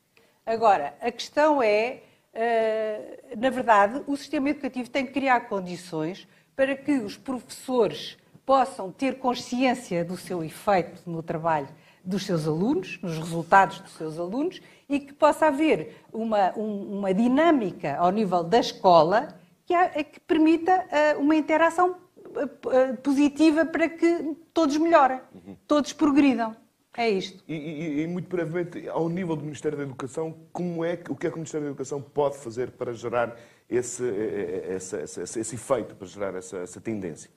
Agora, a questão é, uh, na verdade, o sistema educativo tem que criar condições para que os professores possam ter consciência do seu efeito no trabalho dos seus alunos, nos resultados dos seus alunos, e que possa haver uma, um, uma dinâmica ao nível da escola que, que permita uh, uma interação positiva para que todos melhorem, uhum. todos progridam. É isto. E, e, e, muito brevemente, ao nível do Ministério da Educação, como é que, o que é que o Ministério da Educação pode fazer para gerar esse, eh, eh, esse, esse, esse efeito, para gerar essa, essa tendência?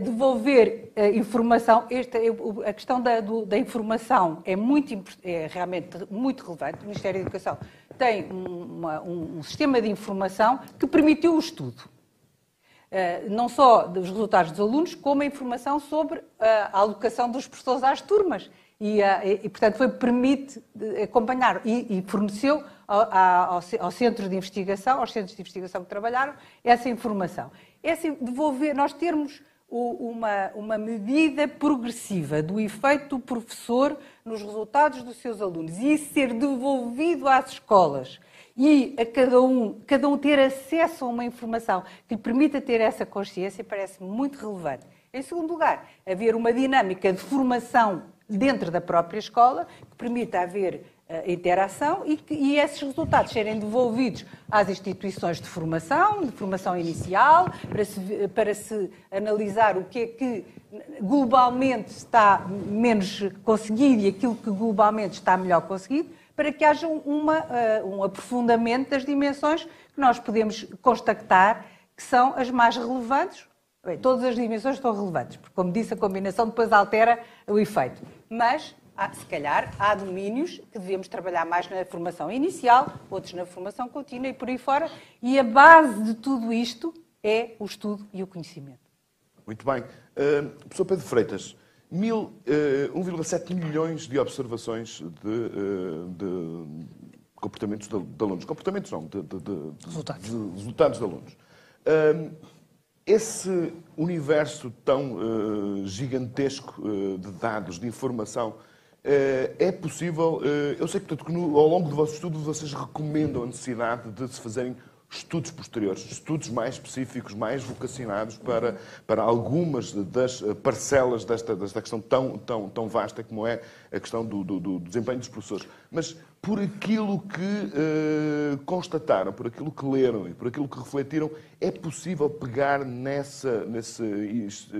Devolver informação, esta, a questão da, do, da informação é, muito, é realmente muito relevante. O Ministério da Educação tem uma, um, um sistema de informação que permitiu o estudo eh, não só dos resultados dos alunos, como a informação sobre eh, a alocação dos professores às turmas. E, eh, e portanto, foi, permite acompanhar e, e forneceu ao, ao, centro de investigação, aos centros de investigação que trabalharam, essa informação. Essa, devolver, nós termos uma, uma medida progressiva do efeito do professor nos resultados dos seus alunos e isso ser devolvido às escolas e a cada um, cada um ter acesso a uma informação que lhe permita ter essa consciência parece muito relevante. Em segundo lugar, haver uma dinâmica de formação dentro da própria escola que permita haver uh, interação e, que, e esses resultados serem devolvidos às instituições de formação, de formação inicial, para se, para se analisar o que é que globalmente está menos conseguido e aquilo que globalmente está melhor conseguido, para que haja uma, uh, um aprofundamento das dimensões que nós podemos constatar que são as mais relevantes. Bem, todas as dimensões estão relevantes, porque, como disse, a combinação depois altera o efeito. Mas, há, se calhar, há domínios que devemos trabalhar mais na formação inicial, outros na formação contínua e por aí fora. E a base de tudo isto é o estudo e o conhecimento. Muito bem. Uh, professor Pedro Freitas, uh, 1,7 milhões de observações de, uh, de comportamentos de, de, alunos. Comportamentos não, de, de resultados. de resultados de alunos. Esse universo tão uh, gigantesco de dados, de informação, é possível. eu sei portanto, que no, ao longo do vosso estudo vocês recomendam a necessidade de se fazerem estudos posteriores, estudos mais específicos, mais vocacionados para, para algumas das parcelas desta, desta questão tão, tão, tão vasta como é a questão do, do, do desempenho dos professores. Mas por aquilo que uh, constataram, por aquilo que leram e por aquilo que refletiram, é possível pegar nessa, nesse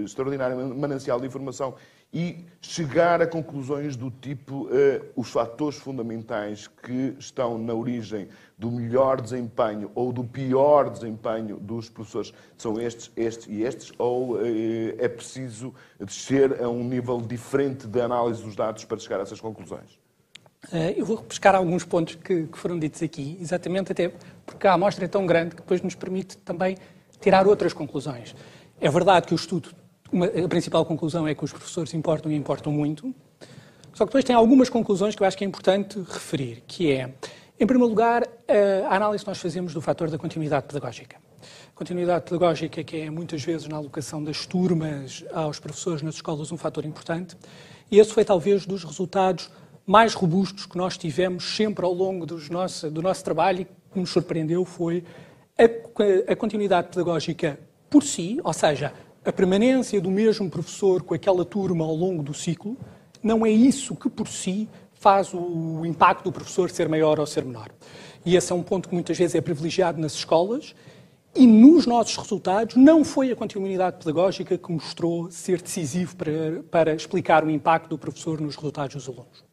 extraordinário manancial de informação e chegar a conclusões do tipo uh, os fatores fundamentais que estão na origem do melhor desempenho ou do pior desempenho dos professores são estes, estes e estes, ou uh, é preciso descer a um nível diferente de análise dos dados para chegar a essas conclusões? Uh, eu vou repescar alguns pontos que, foram ditos aqui, exatamente até porque a amostra é tão grande que depois nos permite também tirar outras conclusões. É verdade que o estudo uma, a principal conclusão é que os professores importam e importam muito. Só que depois tem algumas conclusões que eu acho que é importante referir, que é, em primeiro lugar, a análise que nós fazemos do fator da continuidade pedagógica. Continuidade pedagógica que é muitas vezes na alocação das turmas aos professores nas escolas um fator importante. E esse foi talvez dos resultados mais robustos que nós tivemos sempre ao longo nosso, do nosso trabalho e que nos surpreendeu foi a, a continuidade pedagógica por si, ou seja, a permanência do mesmo professor com aquela turma ao longo do ciclo, não é isso que por si faz o impacto do professor ser maior ou ser menor. E esse é um ponto que muitas vezes é privilegiado nas escolas e nos nossos resultados não foi a continuidade pedagógica que mostrou ser decisivo para, para explicar o impacto do professor nos resultados dos alunos.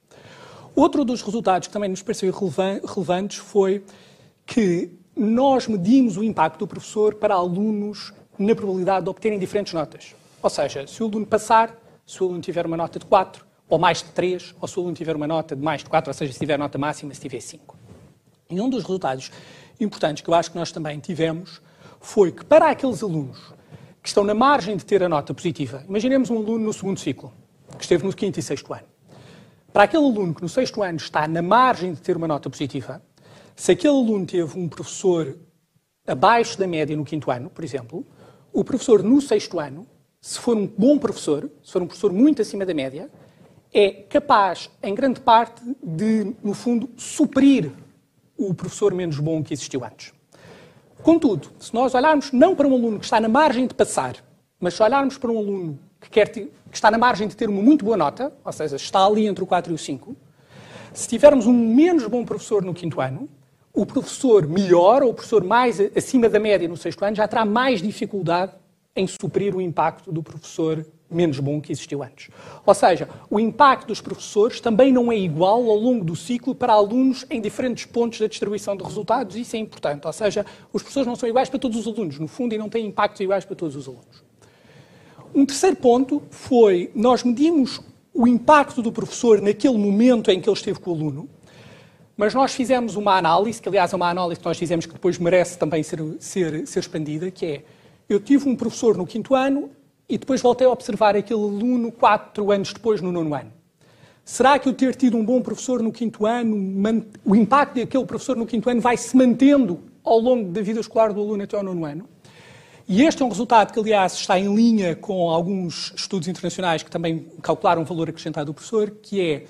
Outro dos resultados que também nos pareceu relevantes foi que nós medimos o impacto do professor para alunos na probabilidade de obterem diferentes notas. Ou seja, se o aluno passar, se o aluno tiver uma nota de 4, ou mais de 3, ou se o aluno tiver uma nota de mais de 4, ou seja, se tiver nota máxima, se tiver 5. E um dos resultados importantes que eu acho que nós também tivemos foi que para aqueles alunos que estão na margem de ter a nota positiva, imaginemos um aluno no segundo ciclo, que esteve no quinto e sexto ano. Para aquele aluno que no sexto ano está na margem de ter uma nota positiva, se aquele aluno teve um professor abaixo da média no quinto ano, por exemplo, o professor no sexto ano, se for um bom professor, se for um professor muito acima da média, é capaz, em grande parte, de, no fundo, suprir o professor menos bom que existiu antes. Contudo, se nós olharmos não para um aluno que está na margem de passar, mas se olharmos para um aluno que, quer que está na margem de ter uma muito boa nota, ou seja, está ali entre o 4 e o 5, se tivermos um menos bom professor no quinto ano, o professor melhor, ou o professor mais acima da média no sexto ano, já terá mais dificuldade em suprir o impacto do professor menos bom que existiu antes. Ou seja, o impacto dos professores também não é igual ao longo do ciclo para alunos em diferentes pontos da distribuição de resultados. Isso é importante. Ou seja, os professores não são iguais para todos os alunos, no fundo, e não têm impactos iguais para todos os alunos. Um terceiro ponto foi, nós medimos o impacto do professor naquele momento em que ele esteve com o aluno, mas nós fizemos uma análise, que aliás é uma análise que nós dizemos que depois merece também ser, ser, ser expandida, que é, eu tive um professor no quinto ano e depois voltei a observar aquele aluno quatro anos depois, no nono ano. Será que eu ter tido um bom professor no quinto ano, o impacto daquele professor no quinto ano vai se mantendo ao longo da vida escolar do aluno até ao nono ano? E este é um resultado que, aliás, está em linha com alguns estudos internacionais que também calcularam o valor acrescentado do professor, que é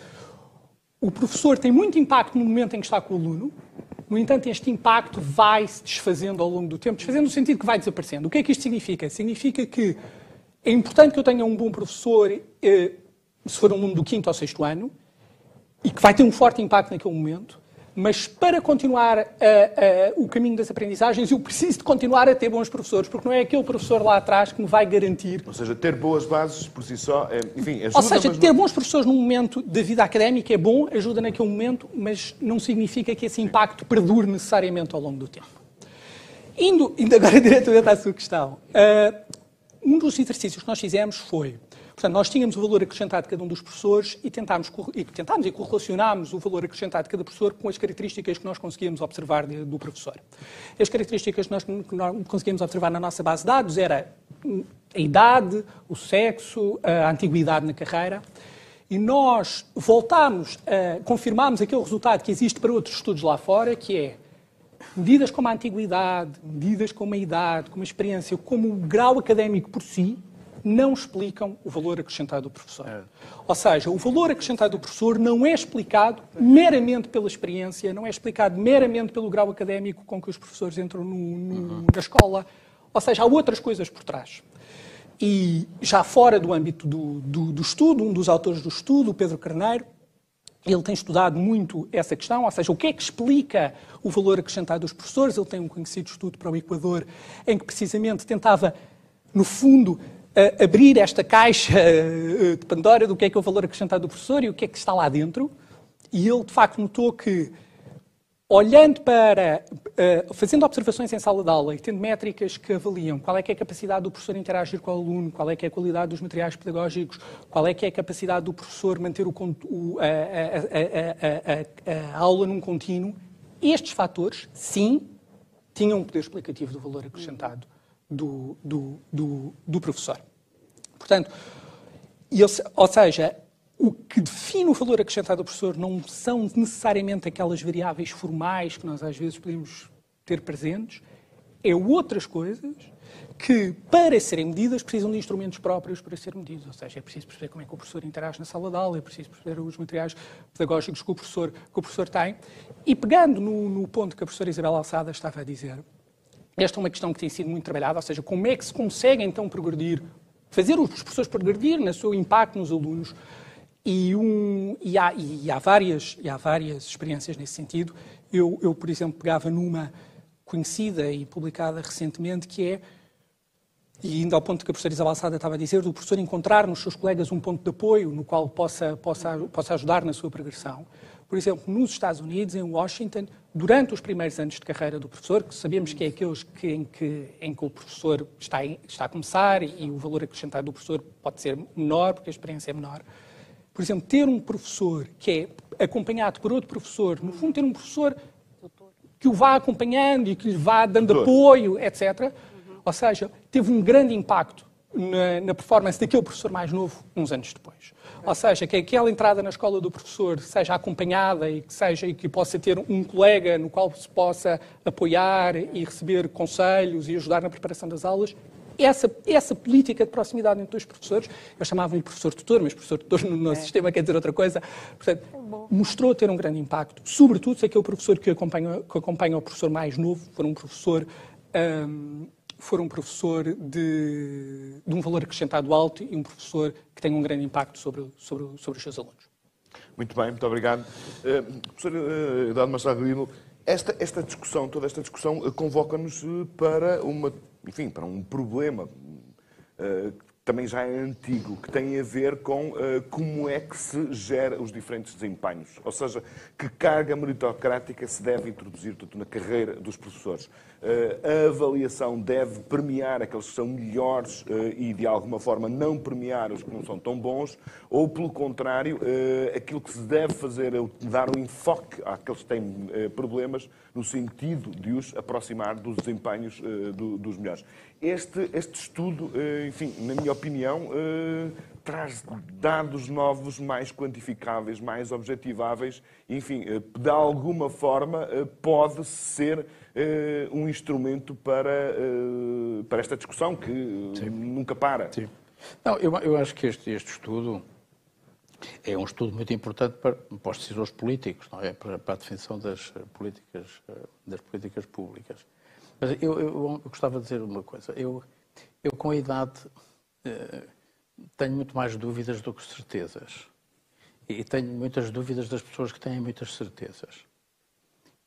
o professor tem muito impacto no momento em que está com o aluno, no entanto, este impacto vai se desfazendo ao longo do tempo, desfazendo no sentido que vai desaparecendo. O que é que isto significa? Significa que é importante que eu tenha um bom professor, eh, se for um aluno do quinto ou sexto ano, e que vai ter um forte impacto naquele momento, mas para continuar a, a, o caminho das aprendizagens, eu preciso de continuar a ter bons professores, porque não é aquele professor lá atrás que me vai garantir. Ou seja, ter boas bases por si só, é, enfim, ajuda, Ou seja, ter bons professores num momento da vida académica é bom, ajuda naquele momento, mas não significa que esse impacto perdure necessariamente ao longo do tempo. Indo, indo agora (laughs) diretamente à sua questão, uh, um dos exercícios que nós fizemos foi Portanto, nós tínhamos o valor acrescentado de cada um dos professores e tentámos, e tentámos e correlacionámos o valor acrescentado de cada professor com as características que nós conseguíamos observar de, do professor. As características que nós, que nós conseguíamos observar na nossa base de dados era a idade, o sexo, a antiguidade na carreira. E nós voltámos, a, confirmámos aquele resultado que existe para outros estudos lá fora, que é medidas como a antiguidade, medidas como a idade, como a experiência, como o grau académico por si, não explicam o valor acrescentado do professor. É. Ou seja, o valor acrescentado do professor não é explicado meramente pela experiência, não é explicado meramente pelo grau académico com que os professores entram no, no, uhum. na escola. Ou seja, há outras coisas por trás. E já fora do âmbito do, do, do estudo, um dos autores do estudo, o Pedro Carneiro, ele tem estudado muito essa questão, ou seja, o que é que explica o valor acrescentado dos professores. Ele tem um conhecido estudo para o Equador em que precisamente tentava, no fundo, abrir esta caixa eh, de Pandora do que é que é o valor acrescentado do professor e o que é que está lá dentro. E ele, de facto, notou que, olhando para, eh, fazendo observações em sala de aula e tendo métricas que avaliam qual é que é a capacidade do professor interagir com o aluno, qual é que é a qualidade dos materiais pedagógicos, qual é que é a capacidade do professor manter o, a, a, a, a aula num contínuo, estes fatores, sim, tinham um poder explicativo do valor acrescentado do, do, do, do professor. Portanto, ele, ou seja, o que define o valor acrescentado do professor não são necessariamente aquelas variáveis formais que nós às vezes podemos ter presentes, é outras coisas que, para serem medidas, precisam de instrumentos próprios para ser medidos. Ou seja, é preciso perceber como é que o professor interage na sala de aula, é preciso perceber os materiais pedagógicos que o professor, que o professor tem. E pegando no, no ponto que a professora Isabel Alçada estava a dizer, esta é uma questão que tem sido muito trabalhada, ou seja, como é que se consegue então progredir, fazer os professores progredir no seu impacto nos alunos. E, um, e, há, e, há, várias, e há várias experiências nesse sentido. Eu, eu, por exemplo, pegava numa conhecida e publicada recentemente, que é, e ainda ao ponto que a professora Isabel Sada estava a dizer, do professor encontrar nos seus colegas um ponto de apoio no qual possa, possa, possa ajudar na sua progressão. Por exemplo, nos Estados Unidos, em Washington, durante os primeiros anos de carreira do professor, que sabemos que é aqueles que, em, que, em que o professor está, está a começar e, e o valor acrescentado do professor pode ser menor, porque a experiência é menor. Por exemplo, ter um professor que é acompanhado por outro professor, no fundo, ter um professor que o vá acompanhando e que lhe vá dando apoio, etc. Ou seja, teve um grande impacto na, na performance daquele professor mais novo uns anos depois. Ou seja, que aquela entrada na escola do professor seja acompanhada e que, seja, e que possa ter um colega no qual se possa apoiar e receber conselhos e ajudar na preparação das aulas. Essa, essa política de proximidade entre os professores, eu chamava-lhe professor-tutor, mas professor-tutor no nosso é. sistema quer dizer outra coisa, portanto, é mostrou ter um grande impacto, sobretudo se aquele professor que acompanha, que acompanha o professor mais novo for um professor hum, for um professor de, de, um valor acrescentado alto e um professor que tenha um grande impacto sobre, sobre, sobre os seus alunos. Muito bem, muito obrigado. Uh, professor uh, Eduardo Machado esta, esta discussão, toda esta discussão uh, convoca-nos para, uma, enfim, para um problema uh, também já é antigo, que tem a ver com uh, como é que se gera os diferentes desempenhos. Ou seja, que carga meritocrática se deve introduzir na carreira dos professores. Uh, a avaliação deve premiar aqueles que são melhores uh, e, de alguma forma, não premiar os que não são tão bons, ou, pelo contrário, aquilo que se deve fazer é dar um enfoque àqueles que têm problemas no sentido de os aproximar dos desempenhos do, dos melhores. Este, este estudo, eh, enfim, na minha opinião, eh, traz dados novos, mais quantificáveis, mais objetiváveis, enfim, eh, de alguma forma pode ser um instrumento para, para esta discussão que Sim. nunca para. Sim. Não, eu, eu acho que este, este estudo é um estudo muito importante para, para os decisores políticos, não é? Para, para, a definição das políticas, das políticas públicas. Mas eu, eu, eu, gostava de dizer uma coisa. Eu, eu com a idade, eh, tenho muito mais dúvidas do que certezas. E tenho muitas dúvidas das pessoas que têm muitas certezas.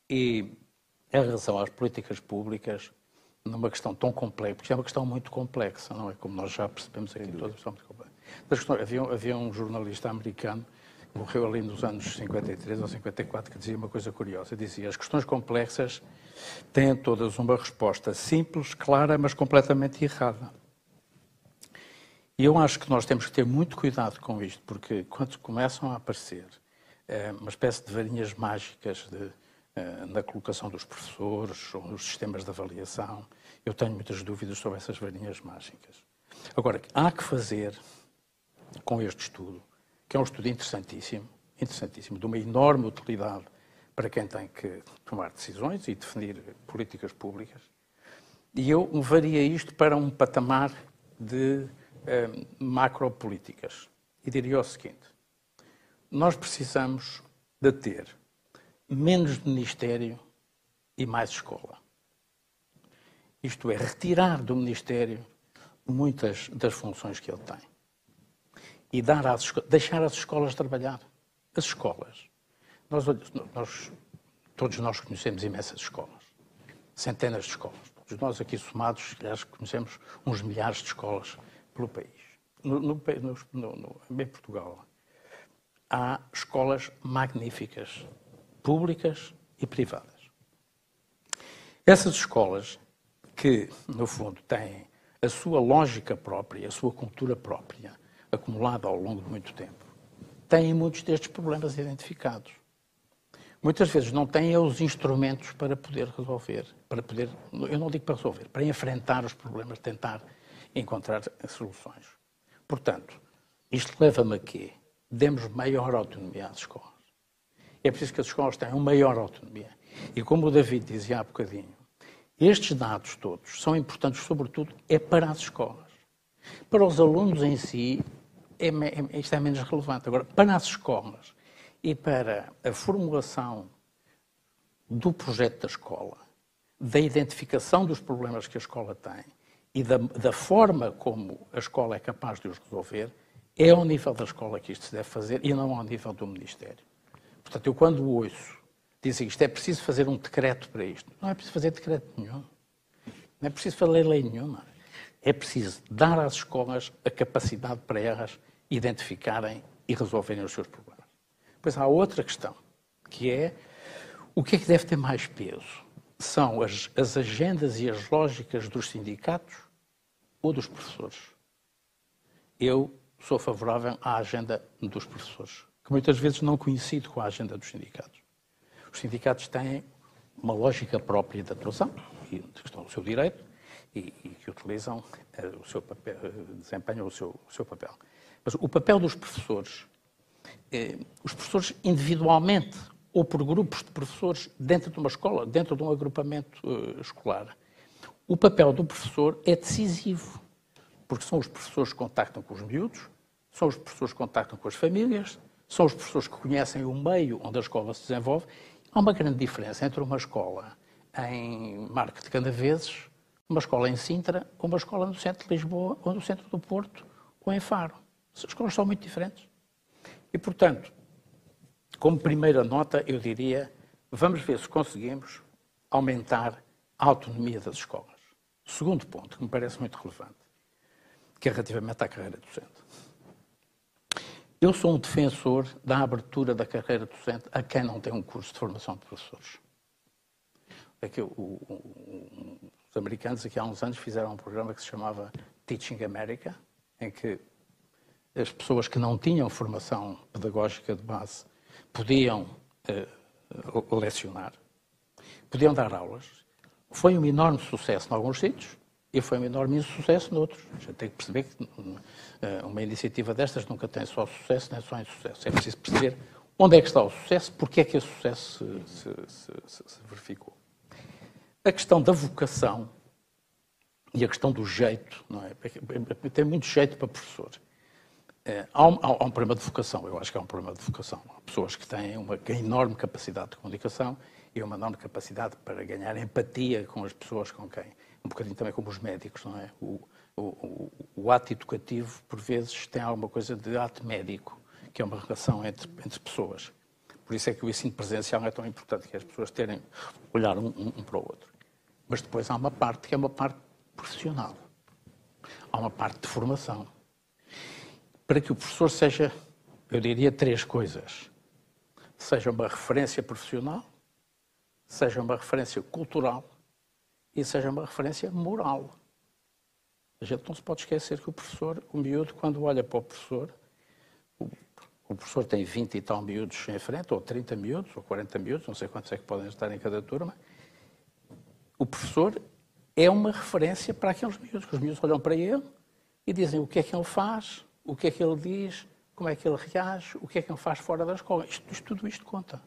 E em relação às políticas públicas, numa questão tão complexa, porque é uma questão muito complexa, não é? Como nós já percebemos aqui todos, é muito complexa. Havia, havia um jornalista americano morreu ali nos anos 53 ou 54, que dizia uma coisa curiosa. Dizia, as questões complexas têm todas uma resposta simples, clara, mas completamente errada. E eu acho que nós temos que ter muito cuidado com isto, porque quando começam a aparecer é, uma espécie de varinhas mágicas de, é, na colocação dos professores ou nos sistemas de avaliação, eu tenho muitas dúvidas sobre essas varinhas mágicas. Agora, há que fazer com este estudo, que é um estudo interessantíssimo, interessantíssimo, de uma enorme utilidade para quem tem que tomar decisões e definir políticas públicas. E eu levaria isto para um patamar de macropolíticas. E diria o seguinte: nós precisamos de ter menos ministério e mais escola. Isto é, retirar do ministério muitas das funções que ele tem e dar às, deixar as escolas trabalhar. As escolas. Nós, nós, todos nós conhecemos imensas escolas, centenas de escolas. Todos nós aqui somados, aliás, conhecemos uns milhares de escolas pelo país. No, no, no, em Portugal, há escolas magníficas, públicas e privadas. Essas escolas, que, no fundo, têm a sua lógica própria, a sua cultura própria, acumulada ao longo de muito tempo, têm muitos destes problemas identificados. Muitas vezes não têm os instrumentos para poder resolver, para poder, eu não digo para resolver, para enfrentar os problemas, tentar encontrar soluções. Portanto, isto leva-me a quê? Demos maior autonomia às escolas. É preciso que as escolas tenham maior autonomia. E como o David dizia há bocadinho, estes dados todos são importantes, sobretudo, é para as escolas. Para os alunos em si, é, é, isto é menos relevante. Agora, para as escolas e para a formulação do projeto da escola, da identificação dos problemas que a escola tem e da, da, forma como a escola é capaz de os resolver, é ao nível da escola que isto se deve fazer e não ao nível do Ministério. Portanto, eu quando ouço dizer isto é preciso fazer um decreto para isto, não é preciso fazer decreto nenhum. Não é preciso fazer lei nenhuma. É preciso dar às escolas a capacidade para elas identificarem e resolverem os seus problemas. Pois há outra questão, que é o que é que deve ter mais peso? São as, as agendas e as lógicas dos sindicatos ou dos professores. Eu sou favorável à agenda dos professores, que muitas vezes não coincide com a agenda dos sindicatos. Os sindicatos têm uma lógica própria de atuação, e estão no seu direito, e, e que utilizam uh, o seu papel, uh, desempenham o seu, o seu, papel. Mas o papel dos professores, uh, os professores individualmente ou por grupos de professores dentro de uma escola, dentro de um agrupamento escolar, o papel do professor é decisivo porque são os professores que contactam com os miúdos, são os professores que contactam com as famílias, são os professores que conhecem o meio onde a escola se desenvolve. Há uma grande diferença entre uma escola em Marco de Canaveses, uma escola em Sintra, ou uma escola no centro de Lisboa, ou no centro do Porto, ou em Faro. As escolas são muito diferentes. E, portanto, como primeira nota, eu diria, vamos ver se conseguimos aumentar a autonomia das escolas. Segundo ponto, que me parece muito relevante que é relativamente à carreira docente. Eu sou um defensor da abertura da carreira docente a quem não tem um curso de formação de professores. É que o, o, os americanos aqui há uns anos fizeram um programa que se chamava Teaching America, em que as pessoas que não tinham formação pedagógica de base podiam uh, lecionar, podiam dar aulas. Foi um enorme sucesso em alguns sítios, e foi um enorme insucesso noutros. A gente tem que perceber que eh, uma iniciativa destas nunca tem só sucesso, nem só insucesso. É preciso perceber onde é que está o sucesso, porque é que esse sucesso se, se, se, se verificou. A questão da vocação e a questão do jeito, não é? Tem muito jeito para professor. É, há, um, há, um, problema de vocação, eu acho que há um problema de vocação. Há pessoas que têm uma enorme capacidade de comunicação e uma enorme capacidade para ganhar empatia com as pessoas com quem um bocadinho também como os médicos, não é? O, o, o, ato educativo, por vezes, tem alguma coisa de ato médico, que é uma relação entre, entre pessoas. Por isso é que o ensino presencial é tão importante, que é as pessoas terem olhar um, um, um para o outro. Mas depois há uma parte que é uma parte profissional. Há uma parte de formação. Para que o professor seja eu diria três coisas. Seja uma referência profissional, seja uma referência cultural e seja uma referência moral. A gente não se pode esquecer que o professor, o miúdo, quando olha para o professor, o, o professor tem 20 e tal miúdos em frente, ou 30 miúdos, ou 40 miúdos, não sei quantos é que podem estar em cada turma. O professor é uma referência para aqueles miúdos, que os miúdos olham para ele e dizem o que é que ele faz, o que é que ele diz, como é que ele reage, o que é que ele faz fora da escola. Isto, isto, tudo isto conta.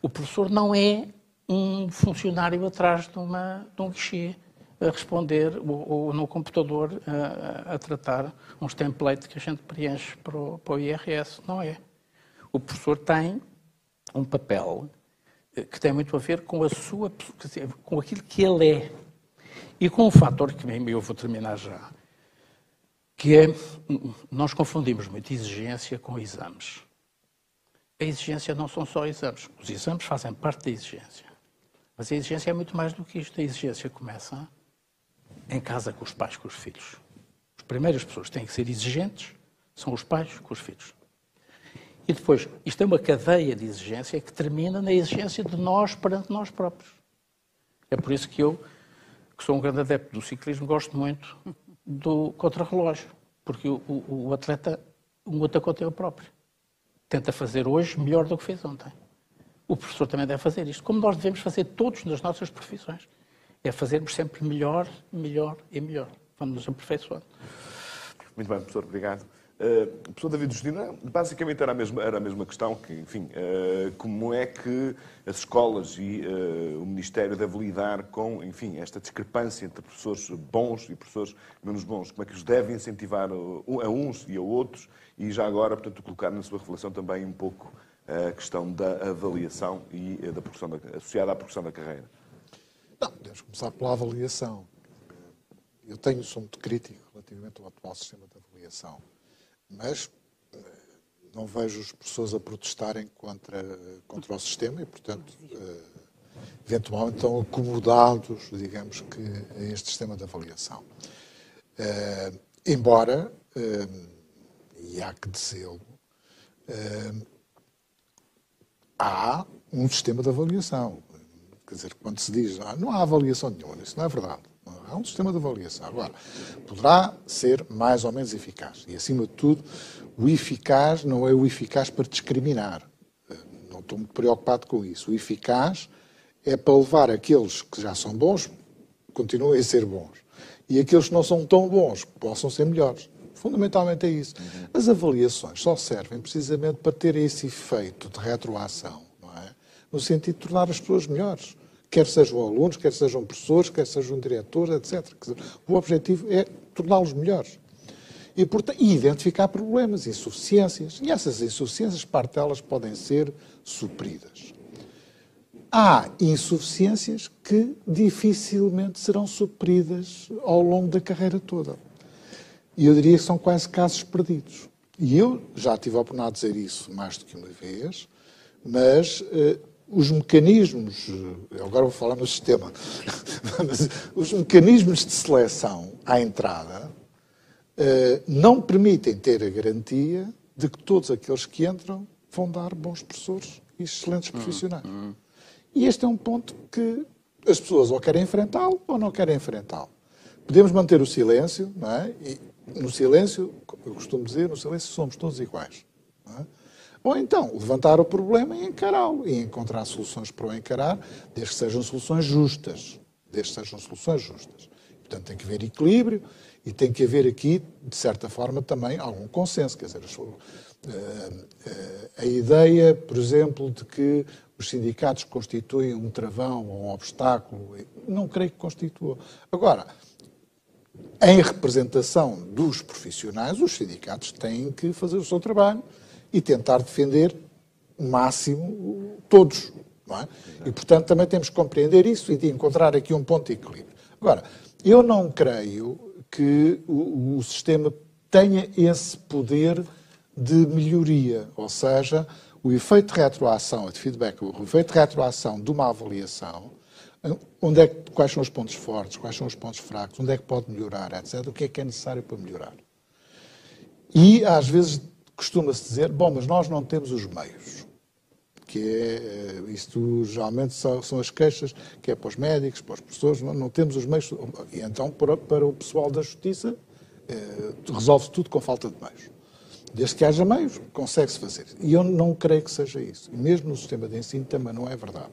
O professor não é um funcionário atrás de, uma, de um guichê a responder ou, ou no computador a, a, tratar uns templates que a gente preenche para o, para o IRS. Não é. O professor tem um papel eh, que tem muito a ver com a sua, com aquilo que ele é. E com um fator que eu vou terminar já, que é, nós confundimos muito exigência com exames. A exigência não são só exames. Os exames fazem parte da exigência. Mas a exigência é muito mais do que isto. A exigência começa em casa com os pais, com os filhos. As primeiras pessoas que têm que ser exigentes são os pais com os filhos. E depois, isto é uma cadeia de exigência que termina na exigência de nós perante nós próprios. É por isso que eu, que sou um grande adepto do ciclismo, gosto muito do contrarrelógio, porque o, o, o atleta luta contra ele próprio. Tenta fazer hoje melhor do que fez ontem. O professor também deve fazer isto, como nós devemos fazer todos nas nossas profissões é fazermos sempre melhor, melhor e melhor. Vamos nos aperfeiçoando. Muito bem, professor, obrigado. Uh, professor David Justina, basicamente era a mesma, era a mesma questão, que, enfim, uh, como é que as escolas e uh, o Ministério devem lidar com, enfim, esta discrepância entre professores bons e professores menos bons, como é que os devem incentivar a uns e a outros, e já agora, portanto, colocar na sua reflexão também um pouco a questão da avaliação e da progressão da, associada à progressão da carreira. Não, devemos começar pela avaliação. Eu tenho, sou muito crítico relativamente ao atual sistema de avaliação, mas eh, não vejo as pessoas a protestarem contra, contra o sistema e, portanto, eh, eventualmente estão acomodados, digamos que, a este sistema de avaliação. Eh, embora, e há que dizê-lo, há um sistema de avaliação. Quer dizer, quando se diz ah, não há avaliação nenhuma, isso não é verdade. Há um sistema de avaliação. Agora, poderá ser mais ou menos eficaz. E, acima de tudo, o eficaz não é o eficaz para discriminar. Não estou muito preocupado com isso. O eficaz é para levar aqueles que já são bons, continuem a ser bons. E aqueles que não são tão bons, possam ser melhores. Fundamentalmente é isso. Uhum. As avaliações só servem precisamente para ter esse efeito de retroação, não é? no sentido de tornar as pessoas melhores quer sejam alunos, quer sejam professores, quer sejam diretores, etc. O objetivo é torná-los melhores. E, portanto, identificar problemas, insuficiências. E essas insuficiências, parte delas, podem ser supridas. Há insuficiências que dificilmente serão supridas ao longo da carreira toda. E eu diria que são quase casos perdidos. E eu já tive a oportunidade de dizer isso mais do que uma vez, mas eh, os mecanismos, agora vou falar no sistema, (laughs) os mecanismos de seleção à entrada eh, não permitem ter a garantia de que todos aqueles que entram vão dar bons professores e excelentes hum, profissionais. Hum. E este é um ponto que as pessoas ou querem enfrentá-lo ou não querem enfrentá-lo. Podemos manter o silêncio, não é? E no silêncio, eu costumo dizer, no silêncio somos todos iguais. Não é? Ou então, levantar o problema e encará-lo, e encontrar soluções para o encarar, desde que sejam soluções justas. Desde que sejam soluções justas. Portanto, tem que haver equilíbrio e tem que haver aqui, de certa forma, também algum consenso. Quer dizer, eh, eh, a ideia, por exemplo, de que os sindicatos constituem um travão ou um obstáculo, não creio que constitua. Agora, em representação dos profissionais, os sindicatos têm que fazer o seu trabalho e tentar defender o máximo todos. É? E, portanto, também temos que compreender isso e de encontrar aqui um ponto de equilíbrio. Agora, eu não creio que o, o sistema tenha esse poder de melhoria, ou seja, o efeito de retroação, de feedback, o efeito de retroação de uma avaliação, onde é, quais são os pontos fortes, quais são os pontos fracos, onde é que pode melhorar, etc. O que é que é necessário para melhorar. E, às vezes, costuma-se dizer, bom, mas nós não temos os meios. Que é, isto geralmente são, são, as queixas, que é para os médicos, para os professores, não, não temos os meios. E então, para, para o pessoal da justiça, eh, resolve-se tudo com falta de meios. Desde que haja meios, consegue-se fazer. E eu não creio que seja isso. E mesmo no sistema de ensino também não é verdade.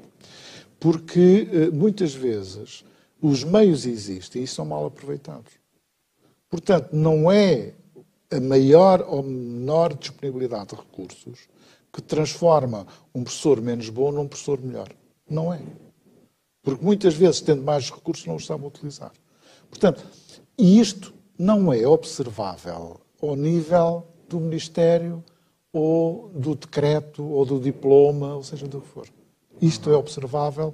Porque eh, muitas vezes os meios existem e são mal aproveitados. Portanto, não é a maior ou menor disponibilidade de recursos que transforma um professor menos bom num professor melhor. Não é. Porque muitas vezes, tendo mais recursos, não os sabe utilizar. Portanto, isto não é observável ao nível do Ministério ou do decreto ou do diploma, ou seja, do que for. Isto é observável,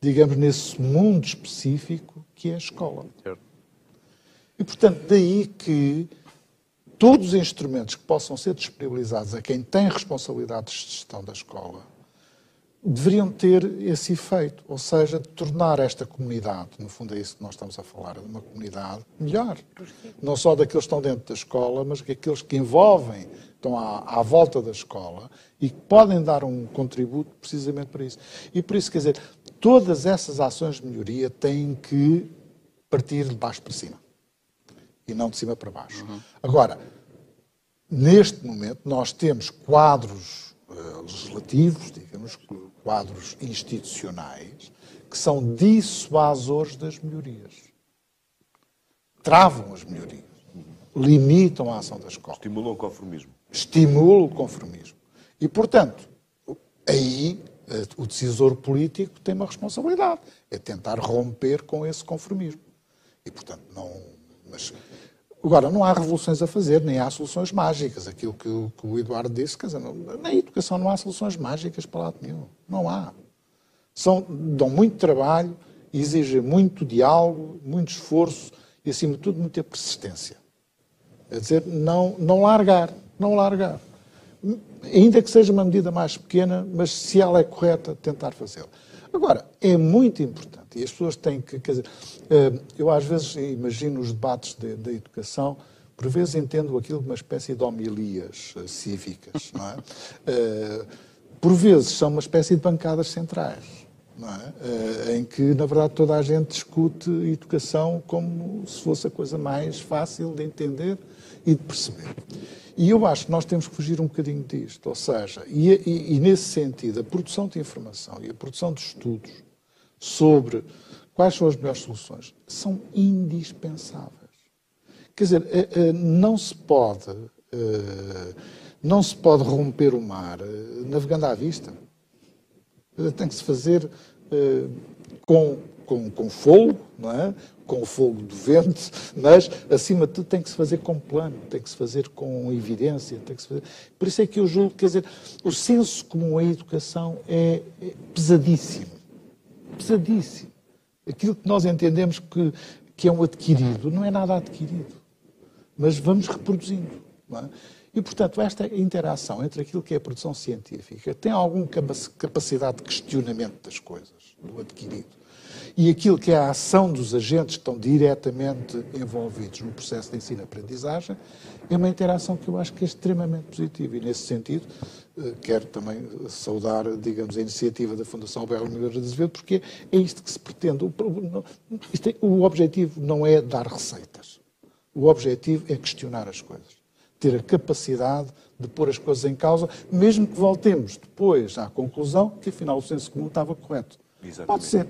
digamos, nesse mundo específico que é a escola. E, portanto, daí que todos os instrumentos que possam ser disponibilizados a quem tem responsabilidades de gestão da escola deveriam ter esse efeito, ou seja, tornar esta comunidade, no fundo é isso que nós estamos a falar, uma comunidade melhor. Não só daqueles que estão dentro da escola, mas daqueles que envolvem, estão à, à volta da escola e que podem dar um contributo precisamente para isso. E por isso, quer dizer, todas essas ações de melhoria têm que partir de baixo para cima e não de cima para baixo. Uhum. Agora, neste momento, nós temos quadros uh, legislativos, digamos, quadros institucionais, que são dissuasores das melhorias. Travam as melhorias. Limitam a ação da escola. Estimulam o conformismo. Estimulam o conformismo. E, portanto, aí eh, o decisor político tem uma responsabilidade. É tentar romper com esse conformismo. E, portanto, não. Mas Agora, não há revoluções a fazer, nem há soluções mágicas. Aquilo que, o, que o Eduardo disse, quer dizer, não, na educação não há soluções mágicas para lado nenhum. Não há. São, dão muito trabalho, exigem muito diálogo, muito esforço e, acima de tudo, muita persistência. Quer dizer, não, não largar, não largar. Ainda que seja uma medida mais pequena, mas se ela é correta, tentar fazê-la. Agora, é muito importante, e as pessoas têm que. Quer dizer, eh, eu às vezes imagino os debates da de, educação, por vezes entendo aquilo como uma espécie de homilias eh, cívicas, não é? (laughs) Eh, por vezes são uma espécie de bancadas centrais, é? Em que, na verdade, toda a gente discute educação como se fosse a coisa mais fácil de entender e de perceber. E eu acho que nós temos que fugir um bocadinho disto. Ou seja, e, e, e, nesse sentido, a produção de informação e a produção de estudos sobre quais são as melhores soluções são indispensáveis. Quer dizer, eh, eh, não se pode, eh, não se pode romper o mar navegando à vista. Tem que se fazer com, com, com fogo, não é? com fogo do vento, mas, acima de tudo, tem que se fazer com plano, tem que se fazer com evidência. Tem que se fazer... Por isso é que eu julgo, quer dizer, o senso comum à educação é, é pesadíssimo. Pesadíssimo. Aquilo que nós entendemos que, que é um adquirido, não é nada adquirido. Mas vamos reproduzindo. É? E, portanto, esta interação entre aquilo que é a produção científica tem alguma capacidade de questionamento das coisas, do adquirido e aquilo que é a ação dos agentes que estão diretamente envolvidos no processo de ensino-aprendizagem, é uma interação que eu acho que é extremamente positiva. E, nesse sentido, eh, quero também saudar, digamos, a iniciativa da Fundação Belo Miguel de Azevedo, porque é isto que se pretende. É, o objetivo não é dar receitas. O objetivo é questionar as coisas. Ter a capacidade de pôr as coisas em causa, mesmo que voltemos depois à conclusão que, afinal, o senso comum estava correto. Exatamente. Pode ser.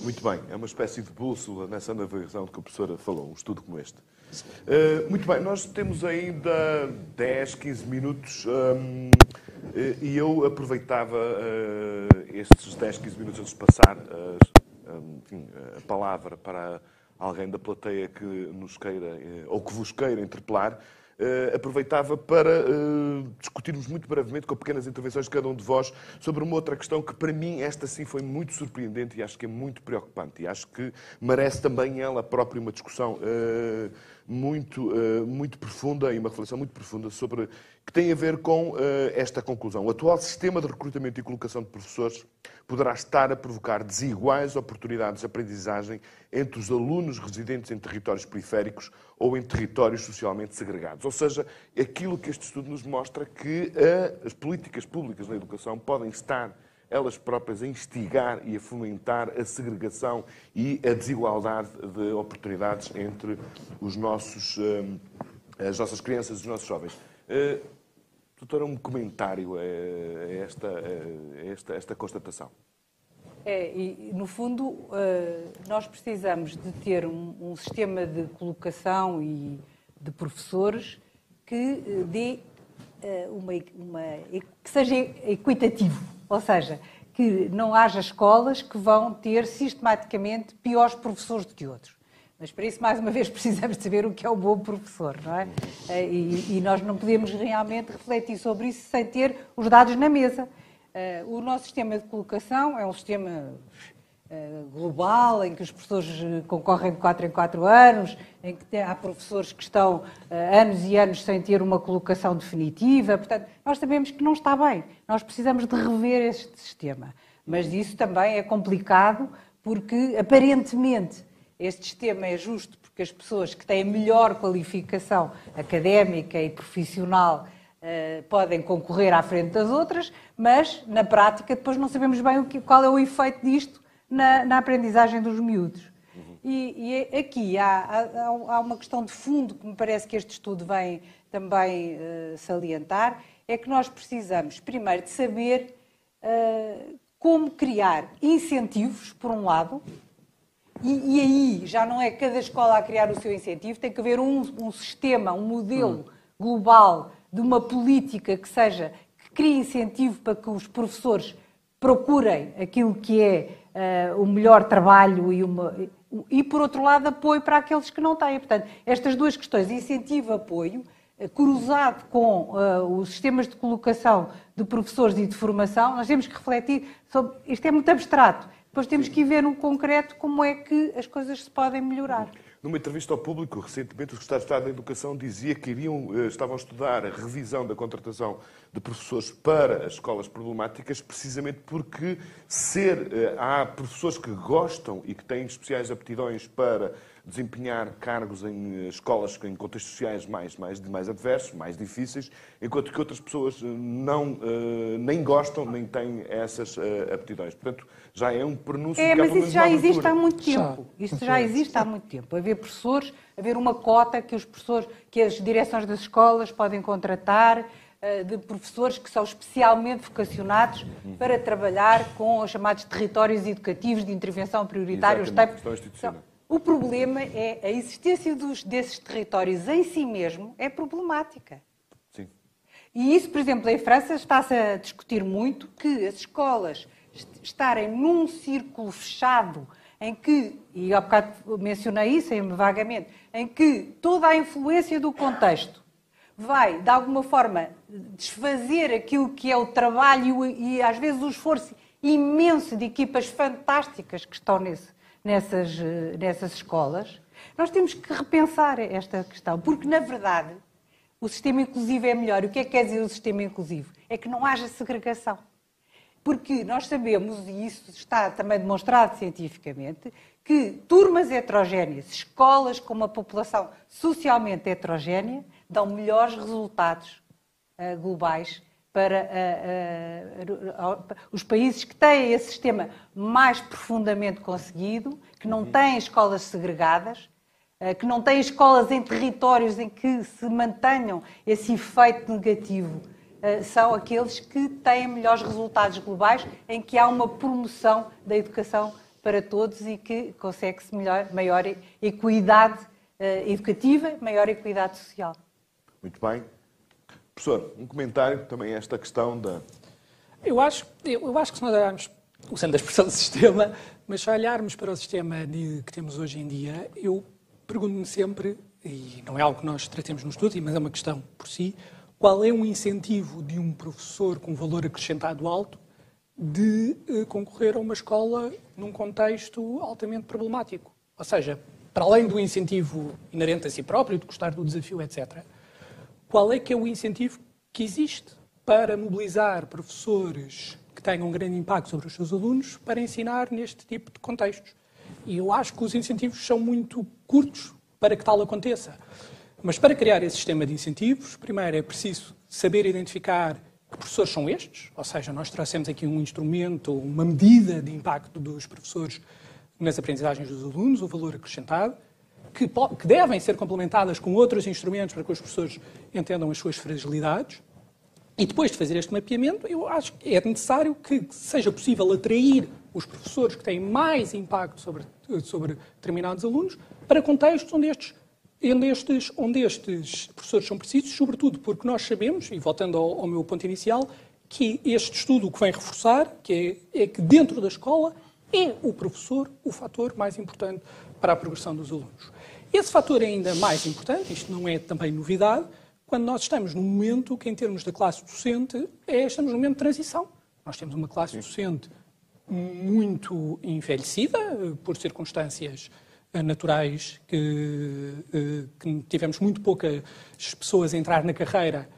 Muito bem, é uma espécie de bússola nessa navegação de que a professora falou, um estudo como este. Uh, muito bem, nós temos ainda 10, 15 minutos um, eh, e eu aproveitava uh, estes 10, 15 minutos antes de passar uh, enfim, a palavra para alguém da plateia que nos queira ou que vos queira interpelar aproveitava para uh, discutirmos muito brevemente, com pequenas intervenções de cada um de vós, sobre uma outra questão que, para mim, esta sim foi muito surpreendente e acho que é muito preocupante. E acho que merece também ela própria uma discussão. Muito, uh, muito profunda e uma reflexão muito profunda sobre que tem a ver com uh, esta conclusão. O atual sistema de recrutamento e colocação de professores poderá estar a provocar desiguais oportunidades de aprendizagem entre os alunos residentes em territórios periféricos ou em territórios socialmente segregados. Ou seja, aquilo que este estudo nos mostra que uh, as políticas públicas na educação podem estar elas próprias a instigar e a fomentar a segregação e a desigualdade de oportunidades entre os nossos, as nossas crianças e os nossos jovens. Uh, doutora, um comentário a esta, a esta, esta constatação. É, e no fundo, uh, nós precisamos de ter um, um, sistema de colocação e de professores que dê uma, uma, que seja equitativo, ou seja, que não haja escolas que vão ter sistematicamente piores professores do que outros. Mas para isso, mais uma vez, (laughs) precisamos saber o que é o bom professor, não é? E, e nós não podemos realmente refletir sobre isso sem ter os dados na mesa. o nosso sistema de colocação é um sistema global, em que os professores concorrem de 4 em 4 anos, em que há professores que estão anos e anos sem ter uma colocação definitiva. Portanto, nós sabemos que não está bem. Nós precisamos de rever este sistema. Mas isso também é complicado, porque aparentemente este sistema é justo porque as pessoas que têm melhor qualificação académica e profissional uh, podem concorrer à frente das outras, mas na prática depois não sabemos bem o que, qual é o efeito disto na, na aprendizagem dos miúdos. E, e aqui há, há, há, uma questão de fundo que me parece que este estudo vem também uh, salientar, é que nós precisamos, primeiro, de saber uh, como criar incentivos, por um lado, e, e, aí já não é cada escola a criar o seu incentivo, tem que haver um, um sistema, um modelo global de uma política que seja que crie incentivo para que os professores procurem aquilo que é uh, o melhor trabalho e, uma, e, por outro lado, apoio para aqueles que não têm. Portanto, estas duas questões, incentivo, apoio, uh, cruzado com uh, os sistemas de colocação de professores e de formação, nós temos que refletir sobre. Isto é muito abstrato. Depois temos que ver no concreto como é que as coisas se podem melhorar. Numa entrevista ao público, recentemente, o Secretário de Estado da Educação dizia que iriam, eh, estavam a estudar a revisão da contratação de professores para as escolas problemáticas, precisamente porque ser, eh, há professores que gostam e que têm especiais aptidões para desempenhar cargos em eh, escolas em contextos sociais mais, mais, mais adversos, mais difíceis, enquanto que outras pessoas não, nem gostam, nem têm essas aptidões. Portanto, já é um prenúncio É, mas isso já existe há muito tempo. Isso já existe há muito tempo. Haver professores, haver uma cota que os professores, que as direções das escolas podem contratar eh, de professores que são especialmente vocacionados para trabalhar com os chamados territórios educativos de intervenção prioritária. O problema é a existência dos, desses territórios em si mesmo é problemática. Sim. E isso, por exemplo, em França está-se a discutir muito que as escolas estarem num círculo fechado em que, e há bocado mencionei isso vagamente, em que toda a influência do contexto vai, de alguma forma, desfazer aquilo que é o trabalho e, às vezes, o esforço imenso de equipas fantásticas que estão nesse, nessas, nessas escolas, nós temos que repensar esta questão, porque, na verdade, o sistema inclusivo é melhor. O que é que quer dizer o sistema inclusivo? É que não haja segregação. Porque nós sabemos, e isso está também demonstrado cientificamente, que turmas heterogéneas, escolas com uma população socialmente heterogénea, dão melhores resultados uh, globais para uh, uh, os países que têm esse sistema mais profundamente conseguido, que não têm escolas segregadas, que não têm escolas em territórios em que se mantenham esse efeito negativo são aqueles que têm melhores resultados globais, em que há uma promoção da educação para todos e que consegue-se maior equidade eh, educativa, maior equidade social. Muito bem. Professor, um comentário também a esta questão da. Eu acho, eu acho que se nós olharmos, usando a expressão de sistema, mas se olharmos para o sistema que temos hoje em dia, eu pergunto-me sempre, e não é algo que nós tratemos no estudo, mas é uma questão por si, qual é o incentivo de um professor com valor acrescentado alto de uh, concorrer a uma escola num contexto altamente problemático? Ou seja, para além do incentivo inerente a si próprio, de gostar do desafio, etc., qual é que é o incentivo que existe para mobilizar professores que tenham um grande impacto sobre os seus alunos para ensinar neste tipo de contextos? E eu acho que os incentivos são muito curtos para que tal aconteça. Mas para criar esse sistema de incentivos, primeiro é preciso saber identificar que professores são estes, ou seja, nós trouxemos aqui um instrumento, uma medida de impacto dos professores nas aprendizagens dos alunos, o valor acrescentado, que, que devem ser complementadas com outros instrumentos para que os professores entendam as suas fragilidades. E depois de fazer este mapeamento, eu acho que é necessário que seja possível atrair os professores que têm mais impacto sobre, sobre determinados alunos para contextos onde estes, onde, estes, onde estes professores são precisos, sobretudo porque nós sabemos, e voltando ao, ao meu ponto inicial, que este estudo o que vem reforçar que é, é que dentro da escola é o professor o fator mais importante para a progressão dos alunos. Esse fator é ainda mais importante, isto não é também novidade, quando nós estamos num momento que, em termos da classe docente, é, estamos num momento de transição. Nós temos uma classe docente muito envelhecida, por circunstâncias eh, naturais, que, eh, que tivemos muito poucas pessoas a entrar na carreira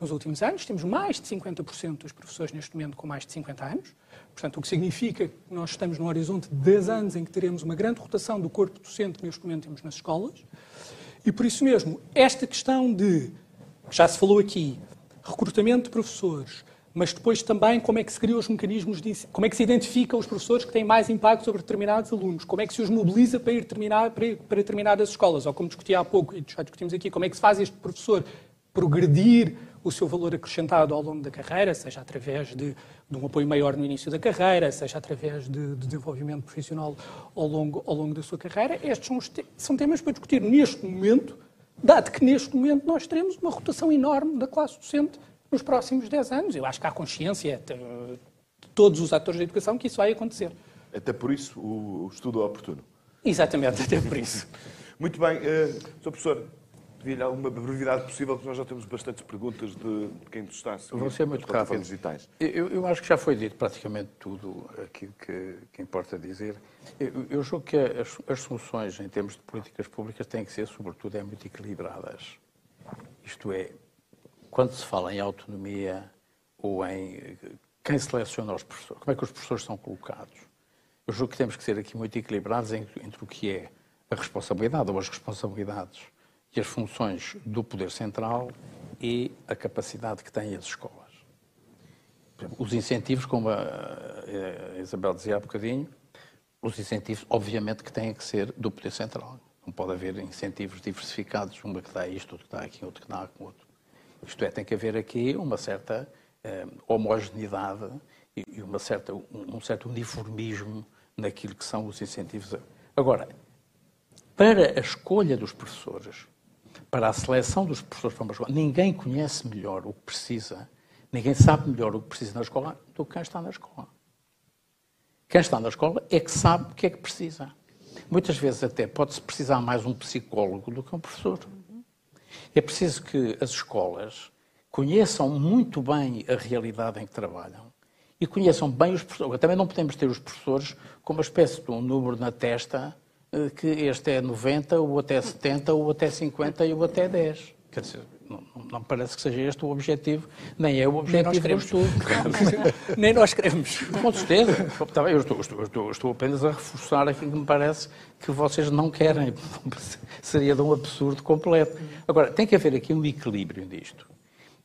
nos últimos anos. Temos mais de 50% dos professores neste momento com mais de 50 anos. Portanto, o que significa que nós estamos no horizonte de 10 anos em que teremos uma grande rotação do corpo docente que neste momento temos nas escolas. E por isso mesmo, esta questão de, já se falou aqui, recrutamento de professores, mas depois também como é que se criam os mecanismos de como é que se identifica os professores que têm mais impacto sobre determinados alunos, como é que se os mobiliza para ir terminar, para, ir, para determinadas escolas, ou como discuti há pouco e já discutimos aqui, como é que se faz este professor progredir o seu valor acrescentado ao longo da carreira, seja através de, de um apoio maior no início da carreira, seja através de, de desenvolvimento profissional ao longo, ao longo da sua carreira. Estes são, te são temas para discutir neste momento, dado que neste momento nós teremos uma rotação enorme da classe docente nos próximos 10 anos. Eu acho que há consciência de todos os atores da educação que isso vai acontecer. Até por isso o, estudo é oportuno. Exatamente, até por isso. (laughs) Muito bem. Uh, Sr. Professor, pedir alguma brevidade possível, porque nós já temos bastantes perguntas de, de quem nos está a seguir. Vou ser muito rápido. Digitais. Eu, eu, acho que já foi dito praticamente tudo aquilo que, que importa dizer. Eu, eu julgo que as, as, soluções em termos de políticas públicas têm que ser, sobretudo, é muito equilibradas. Isto é, quando se fala em autonomia ou em quem seleciona os professores, como é que os professores são colocados, eu julgo que temos que ser aqui muito equilibrados entre, entre o que é a responsabilidade ou as responsabilidades e as funções do poder central e a capacidade que têm as escolas. Os incentivos, como a Isabel dizia há bocadinho, os incentivos, obviamente, que têm que ser do poder central. Não pode haver incentivos diversificados, uma que dá isto, outro que dá aqui, outro que dá com outro. Isto é, tem que haver aqui uma certa eh, homogeneidade e uma certa, um, certo uniformismo naquilo que são os incentivos. Agora, para a escolha dos professores, para a seleção dos professores para uma escola, ninguém conhece melhor o que precisa, ninguém sabe melhor o que precisa na escola do que quem está na escola. Quem está na escola é que sabe o que é que precisa. Muitas vezes até pode-se precisar mais um psicólogo do que um professor. É preciso que as escolas conheçam muito bem a realidade em que trabalham e conheçam bem os professores. Também não podemos ter os professores com uma espécie de um número na testa eh, que este é 90, ou até 70, ou até 50 e ou até 10. Quer dizer, não, não parece que seja este o objetivo, nem é o objetivo do estudo. (laughs) nem nós queremos. Com certeza. Eu estou, estou, estou, apenas a reforçar aquilo que me parece que vocês não querem. (laughs) Seria de um absurdo completo. Agora, tem que haver aqui um equilíbrio disto.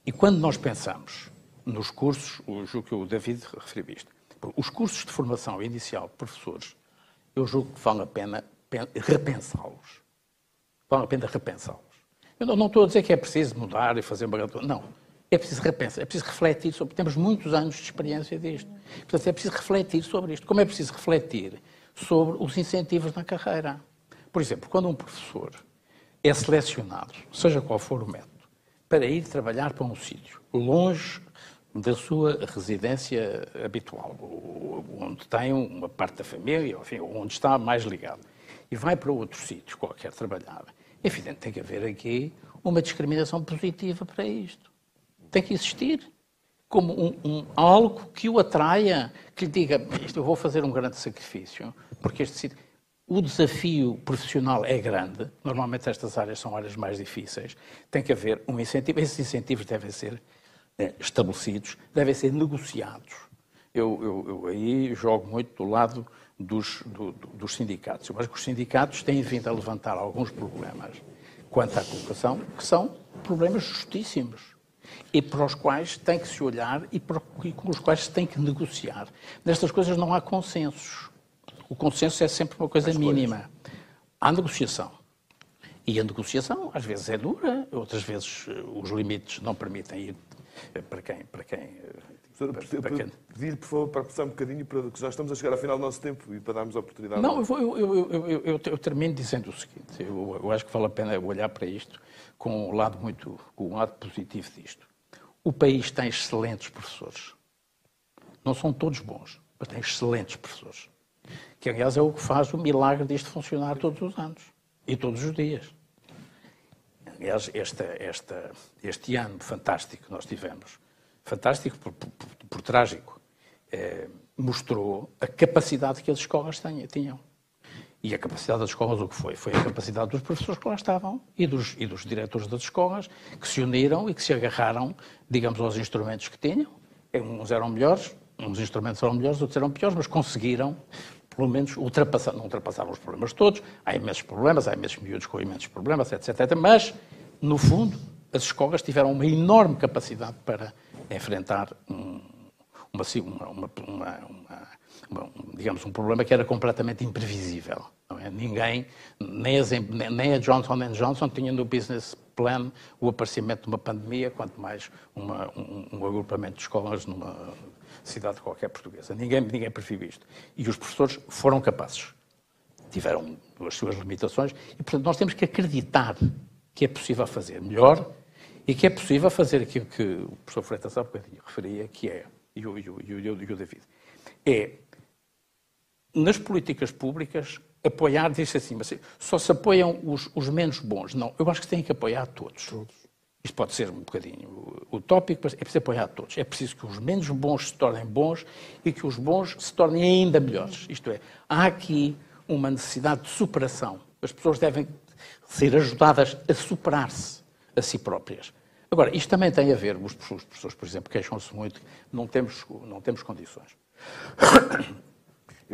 E quando nós pensamos nos cursos, o que o David referiu isto, os cursos de formação inicial de professores, eu julgo que vale a pena repensá-los. Vale a pena repensá-los. Eu não, não, estou a dizer que é preciso mudar e fazer uma... Não. É preciso repensar, é preciso refletir sobre... Temos muitos anos de experiência disto. Portanto, é preciso refletir sobre isto. Como é preciso refletir sobre os incentivos na carreira? Por exemplo, quando um professor é selecionado, seja qual for o método, para ir trabalhar para um sítio longe da sua residência habitual, onde tem uma parte da família, enfim, onde está mais ligado e vai para outro sítio qualquer trabalhar, evidente tem que haver aqui uma discriminação positiva para isto. Tem que existir como um, um, algo que o atraia, que lhe diga, isto eu vou fazer um grande sacrifício, porque este sítio... o desafio profissional é grande, normalmente estas áreas são áreas mais difíceis, tem que haver um incentivo, esses incentivos devem ser eh, estabelecidos, devem ser negociados. Eu, eu, eu, aí jogo muito do lado dos, do, dos sindicatos. Eu acho que os sindicatos têm vindo a levantar alguns problemas quanto à colocação, que são problemas justíssimos e para os quais tem que se olhar e, para, e com os quais se tem que negociar. Nestas coisas não há consensos. O consenso é sempre uma coisa mínima. Há negociação. E a negociação, às vezes, é dura, outras vezes eh, os limites não permitem ir eh, para quem. Para quem para pedir, por favor, para passar um bocadinho, para que já estamos a chegar ao final do nosso tempo e para darmos a oportunidade. Não, eu, eu, eu, eu, eu termino dizendo o seguinte: eu, acho que vale a pena olhar para isto com um lado muito, com um lado positivo disto. O país tem excelentes professores. Não são todos bons, mas tem excelentes professores que aliás é o que faz o milagre disto funcionar todos os anos e todos os dias. Aliás, esta, esta, este ano fantástico que nós tivemos, fantástico por, por, por, trágico, é, mostrou a capacidade que as escolas tinham. E a capacidade das escolas o que foi? Foi a capacidade dos professores que lá estavam e dos, e dos diretores das escolas que se uniram e que se agarraram, digamos, aos instrumentos que tinham. Uns eram melhores, uns instrumentos eram melhores, outros eram piores, mas conseguiram pelo menos ultrapassar, não ultrapassaram os problemas todos, há imensos problemas, há imensos miúdos com imensos problemas, etc, etc. Mas, no fundo, as escolas tiveram uma enorme capacidade para enfrentar um, uma, uma, uma, digamos, um problema que era completamente imprevisível. É? Ninguém, nem, as, nem a Johnson Johnson tinha no business plan o aparecimento de uma pandemia, quanto mais um, um agrupamento de escolas numa cidade qualquer portuguesa. Ninguém, ninguém previu isto. E os professores foram capazes. Tiveram as suas limitações e, portanto, nós temos que acreditar que é possível fazer melhor e que é possível fazer aquilo que o professor Freitas há bocadinho referia, que é, e o, e o, e o, e o David, é, nas políticas públicas, apoiar, diz assim, mas só se apoiam os, os, menos bons. Não, eu acho que tem que apoiar todos. todos. Isto pode ser um bocadinho utópico, mas é preciso apoiar todos. É preciso que os menos bons se tornem bons e que os bons se tornem ainda melhores. Isto é, há aqui uma necessidade de superação. As pessoas devem ser ajudadas a superar-se a si próprias. Agora, isto também tem a ver, os professores, por exemplo, queixam-se muito, não temos, não temos condições.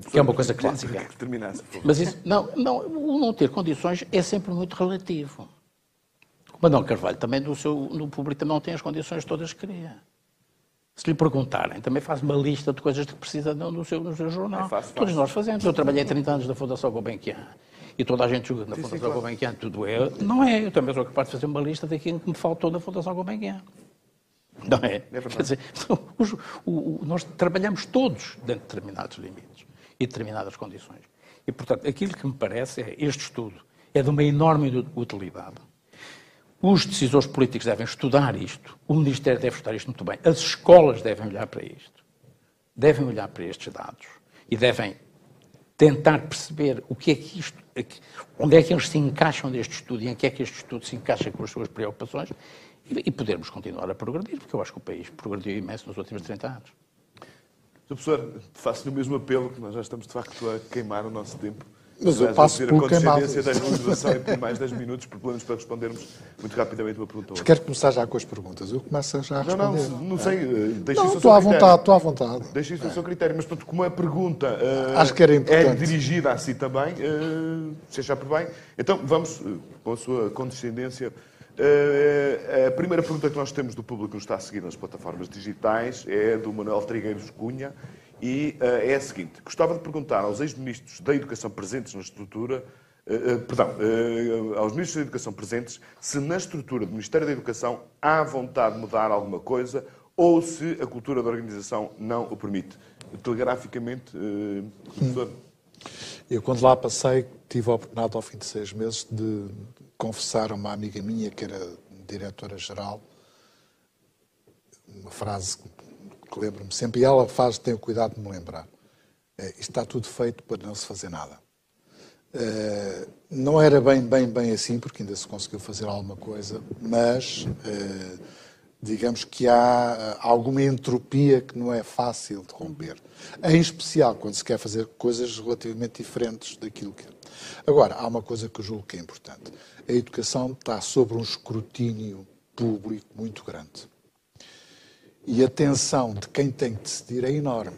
Que é uma coisa clássica. (laughs) Mas isso, não, não, o não ter condições é sempre muito relativo. Manuel Carvalho também no, seu, no público também não tem as condições todas que queria. Se lhe perguntarem, também faz uma lista de coisas que precisa no seu, no seu jornal. É fácil, Todos nós fazemos. Eu trabalhei 30 anos na Fundação Gulbenkian e toda a gente julga na sim, Fundação sim, Gulbenkian tudo é. Não é. Eu também sou capaz de fazer uma lista daquilo que me faltou na Fundação Gulbenkian. Não é? é Quer dizer, os, o, o, nós trabalhamos todos dentro de determinados limites e determinadas condições. E, portanto, aquilo que me parece é este estudo é de uma enorme utilidade os decisores políticos devem estudar isto, o Ministério deve estudar isto muito bem, as escolas devem olhar para isto, devem olhar para estes dados e devem tentar perceber o que é que isto, onde é que eles se encaixam neste estudo e em que é que este estudo se encaixa com as suas preocupações e, e podermos continuar a progredir, porque eu acho que o país progrediu imenso nos últimos 30 anos. Sr. Professor, faço-lhe o mesmo apelo, que nós já estamos de facto a queimar o nosso tempo. Mas eu passo por queimado. da imunização e mais 10 minutos, por pelo menos para respondermos muito rapidamente uma pergunta. Mas quero começar já com as perguntas. Eu começo já a responder. Não, não, não sei. Eh, deixe não, estou à vontade, estou à vontade. Deixe isso ao seu critério. Mas, portanto, como a pergunta uh, Acho que era importante. é dirigida a si também, uh, se achar por bem, então vamos, uh, com a sua condescendência, uh, a primeira pergunta que nós temos do público que nos está a seguir nas plataformas digitais é do Manuel Trigueiros Cunha e uh, é a seguinte: gostava de perguntar aos ex-ministros da Educação presentes na estrutura, uh, uh, perdão, aos ministros da Educação presentes, se na estrutura do Ministério da Educação há vontade de mudar alguma coisa ou se a cultura da organização não o permite. Telegraficamente, professor. Eu, quando lá passei, tive a oportunidade, ao fim de seis meses, de confessar a uma amiga minha, que era diretora-geral, uma frase que lembro-me sempre, e ela faz, tem o cuidado de me lembrar. Uh, isto está tudo feito para não se fazer nada. Uh, não era bem, bem, bem assim, porque ainda se conseguiu fazer alguma coisa, mas uh, digamos que há alguma entropia que não é fácil de romper. Em especial quando se quer fazer coisas relativamente diferentes daquilo que é. Agora, há uma coisa que eu julgo que é importante. A educação está sobre um escrutínio público muito grande. E a tensão de quem tem que decidir é enorme.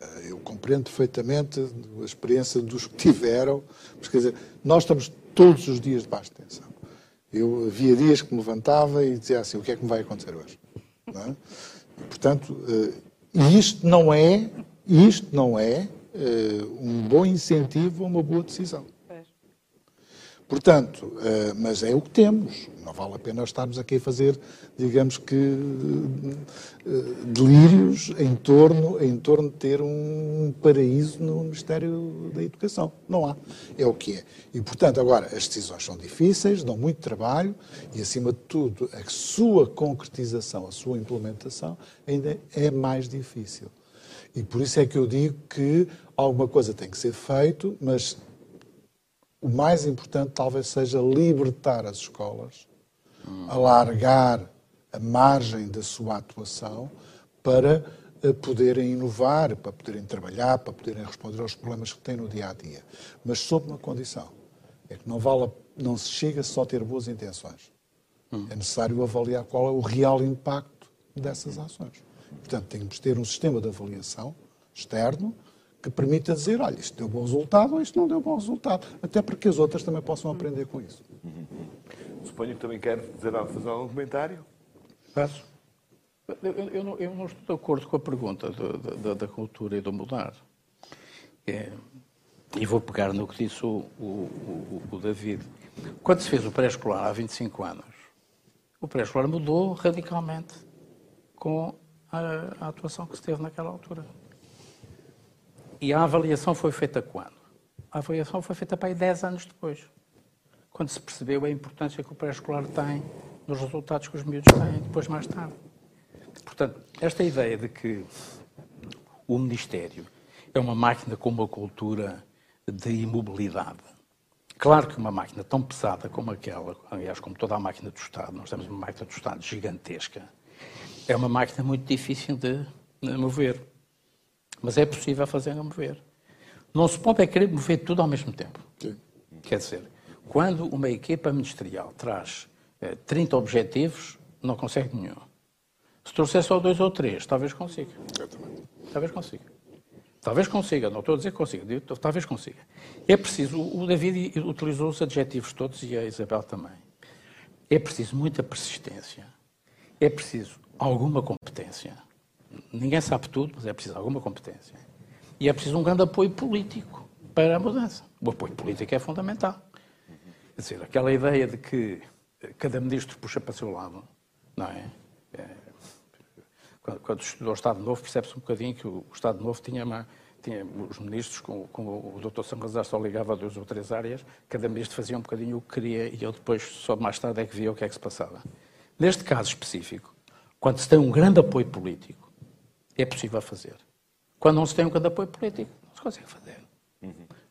Eh, eu compreendo perfeitamente a experiência dos que tiveram, mas quer dizer, nós estamos todos os dias debaixo de tensão. Eu havia dias que me levantava e dizia assim: o que é que me vai acontecer hoje? É? E, portanto, uh, isto não é, isto não é uh, um bom incentivo a uma boa decisão. Portanto, uh, mas é o que temos. Não vale a pena estarmos aqui a fazer, digamos que, uh, delírios em torno, em torno de ter um paraíso no Ministério da Educação. Não há. É o que é. E, portanto, agora, as decisões são difíceis, dão muito trabalho e, acima de tudo, a sua concretização, a sua implementação ainda é mais difícil. E por isso é que eu digo que alguma coisa tem que ser feito, mas o mais importante talvez seja libertar as escolas, alargar a margem da sua atuação para eh, poderem inovar, para poderem trabalhar, para poderem responder aos problemas que têm no dia a dia. Mas sob uma condição: é que não, vale, não se chega só a ter boas intenções. É necessário avaliar qual é o real impacto dessas ações. Portanto, temos de ter um sistema de avaliação externo que permita dizer, olha, isto deu bom resultado ou isto não deu bom resultado. Até para que as outras também possam aprender com isso. Suponho que também quer dizer, fazer algum comentário. Faço. Eu, eu, não, eu, não, estou de acordo com a pergunta da, da cultura e do mudar. É, e vou pegar no que disse o, o, o, o David. Quando se fez o pré-escolar há 25 anos, o pré-escolar mudou radicalmente com a, a atuação que se teve naquela altura. E a avaliação foi feita quando? A avaliação foi feita para aí 10 anos depois, quando se percebeu a importância que o pré-escolar tem nos resultados que os miúdos têm depois mais tarde. Portanto, esta ideia de que o Ministério é uma máquina com uma cultura de imobilidade. Claro que uma máquina tão pesada como aquela, aliás, como toda a máquina do Estado, nós temos uma máquina do Estado gigantesca, é uma máquina muito difícil de mover. Mas é possível fazer a mover. Não se pode é querer mover tudo ao mesmo tempo. Sim. Quer dizer, quando uma equipa ministerial traz eh, 30 objetivos, não consegue nenhum. Se trouxer só dois ou três, talvez consiga. Exatamente. Talvez consiga. Talvez consiga, não estou a dizer que consiga, talvez consiga. É preciso, o David utilizou os adjetivos todos e a Isabel também. É preciso muita persistência, é preciso alguma competência, Ninguém sabe tudo, mas é preciso alguma competência. E é preciso um grande apoio político para a mudança. O apoio político é fundamental. Quer dizer, aquela ideia de que cada ministro puxa para o seu lado, não é? é quando, quando estudou o Estado Novo, percebe-se um bocadinho que o Estado Novo tinha, uma, tinha os ministros, com, com o Dr. Salazar só ligava a duas ou três áreas, cada ministro fazia um bocadinho o que queria e eu depois, só mais tarde, é que via o que é que se passava. Neste caso específico, quando se tem um grande apoio político, é possível fazer. Quando não se tem um grande apoio político, não se consegue fazer.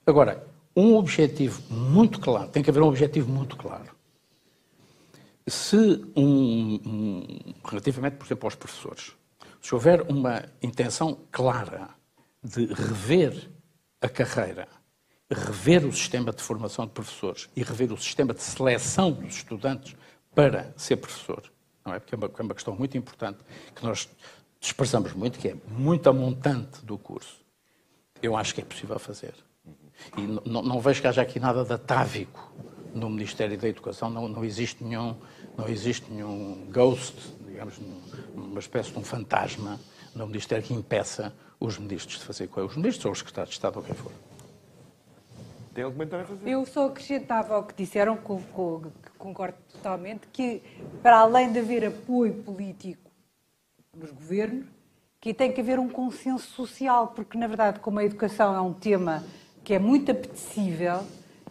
Agora, um objetivo muito claro, tem que haver um objetivo muito claro. Se, um, um, relativamente, por exemplo, aos professores, se houver uma intenção clara de rever a carreira, rever o sistema de formação de professores e rever o sistema de seleção dos estudantes para ser professor, não é? Porque é uma, é uma questão muito importante que nós dispersamos muito, que é muita montante do curso. Eu acho que é possível fazer. E não, não vejo que haja aqui nada de atávico no Ministério da Educação, não, não, existe nenhum, não existe nenhum ghost, digamos, uma espécie de um fantasma no Ministério que impeça os ministros de fazer coisas, os ministros ou os secretários de Estado ou quem for. Tem algum comentário a fazer? Eu só acrescentava ao que disseram, concordo totalmente, que para além de haver apoio político nos governos, que tem que haver um consenso social, porque, na verdade, como a educação é um tema que é muito apetecível,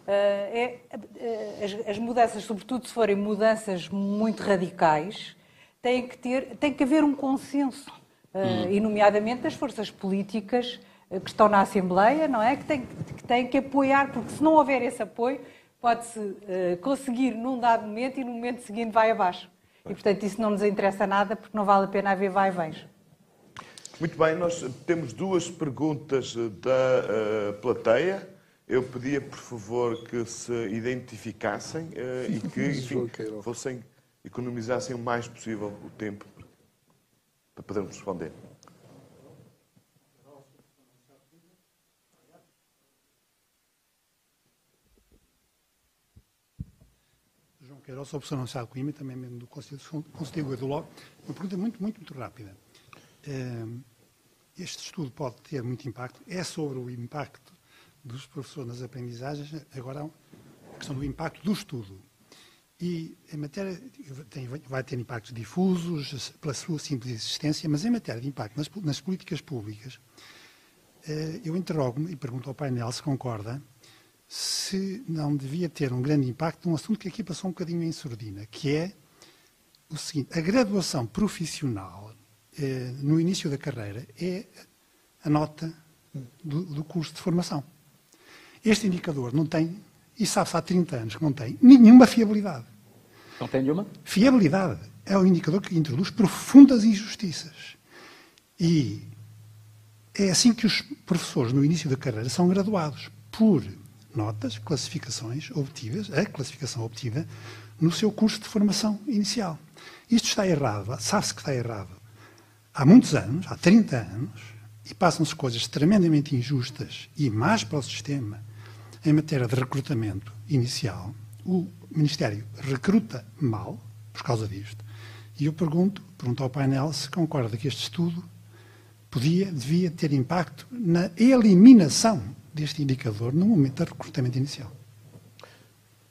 eh, é, eh, as, mudanças, sobretudo se forem mudanças muito radicais, tem que, ter, tem que haver um consenso, hum. e nomeadamente das forças políticas que estão na Assembleia, não é? Que têm que, têm que apoiar, porque se não houver esse apoio, pode-se conseguir num dado momento e no momento seguinte vai abaixo. E, portanto, isso não nos interessa nada porque não vale a pena haver vai-vens. Muito bem, nós temos duas perguntas da uh, plateia. Eu pedia, por favor, que se identificassem uh, e (laughs) que, enfim, fossem, economizassem o mais possível o tempo para podermos responder. Queiroz, sou professor Universidade de Coimbra, também membro do Conselho LOG. Uma pergunta muito, muito, muito rápida. Eh, este estudo pode ter muito impacto, é sobre o impacto dos professores nas aprendizagens, agora a questão do impacto do estudo. E em matéria, tem, vai ter impactos difusos pela sua simples existência, mas em matéria de impacto nas, nas políticas públicas, eh, eu interrogo-me e pergunto ao painel se concorda se não devia ter um grande impacto num assunto que aqui passou um bocadinho em sordina, que é o seguinte, a graduação profissional eh, no início da carreira é a nota do, do, curso de formação. Este indicador não tem, e sabe-se há 30 anos que não tem, nenhuma fiabilidade. Não tem nenhuma? Fiabilidade. É um indicador que introduz profundas injustiças. E é assim que os professores no início da carreira são graduados, por notas, classificações obtidas, a classificação obtida no seu curso de formação inicial. Isto está errado, sabe-se que está errado há muitos anos, há 30 anos, e passam-se coisas tremendamente injustas e más para o sistema em matéria de recrutamento inicial. O Ministério recruta mal por causa disto. E eu pergunto, pergunto ao painel se concorda que este estudo podia, devia ter impacto na eliminação deste indicador no momento do recrutamento inicial.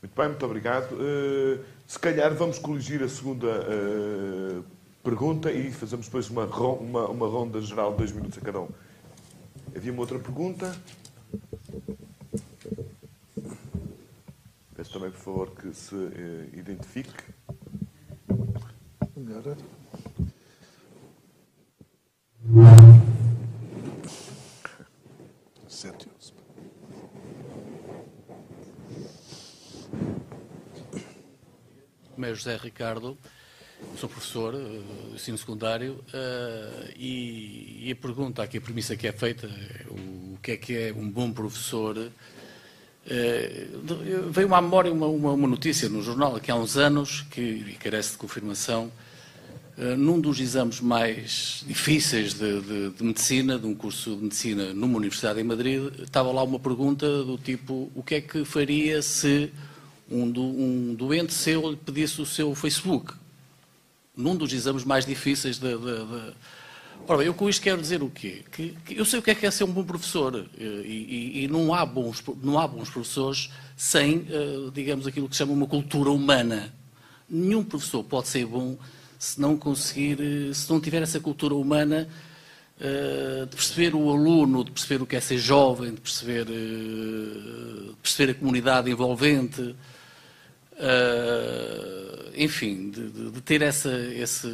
Muito bem, muito obrigado. Uh, se calhar vamos coligir a segunda uh, pergunta e fazemos depois uma, uma, uma ronda geral de dois minutos a cada um. Havia uma outra pergunta. Peço também, por favor, que se uh, identifique. Melhor. Meu é José Ricardo, sou professor de uh, ensino secundário uh, e, e, a pergunta aqui, a premissa que é feita, o, que é que é um bom professor, uh, veio-me à memória uma, uma, uma, notícia no jornal aqui há uns anos, que carece de confirmação, num dos exames mais difíceis de, de, de, medicina, de um curso de medicina numa universidade em Madrid, estava lá uma pergunta do tipo, o que é que faria se um, do, um doente seu lhe pedisse o seu Facebook, num dos exames mais difíceis da. Ora, eu com isto quero dizer o quê? Que, que, eu sei o que é que é ser um bom professor eh, e, e, e não, há bons, não há bons professores sem, uh, digamos, aquilo que se chama uma cultura humana. Nenhum professor pode ser bom se não conseguir, eh, se não tiver essa cultura humana uh, de perceber o aluno, de perceber o que é ser jovem, de perceber, uh, de perceber a comunidade envolvente, enfim, de, de, ter essa, esse,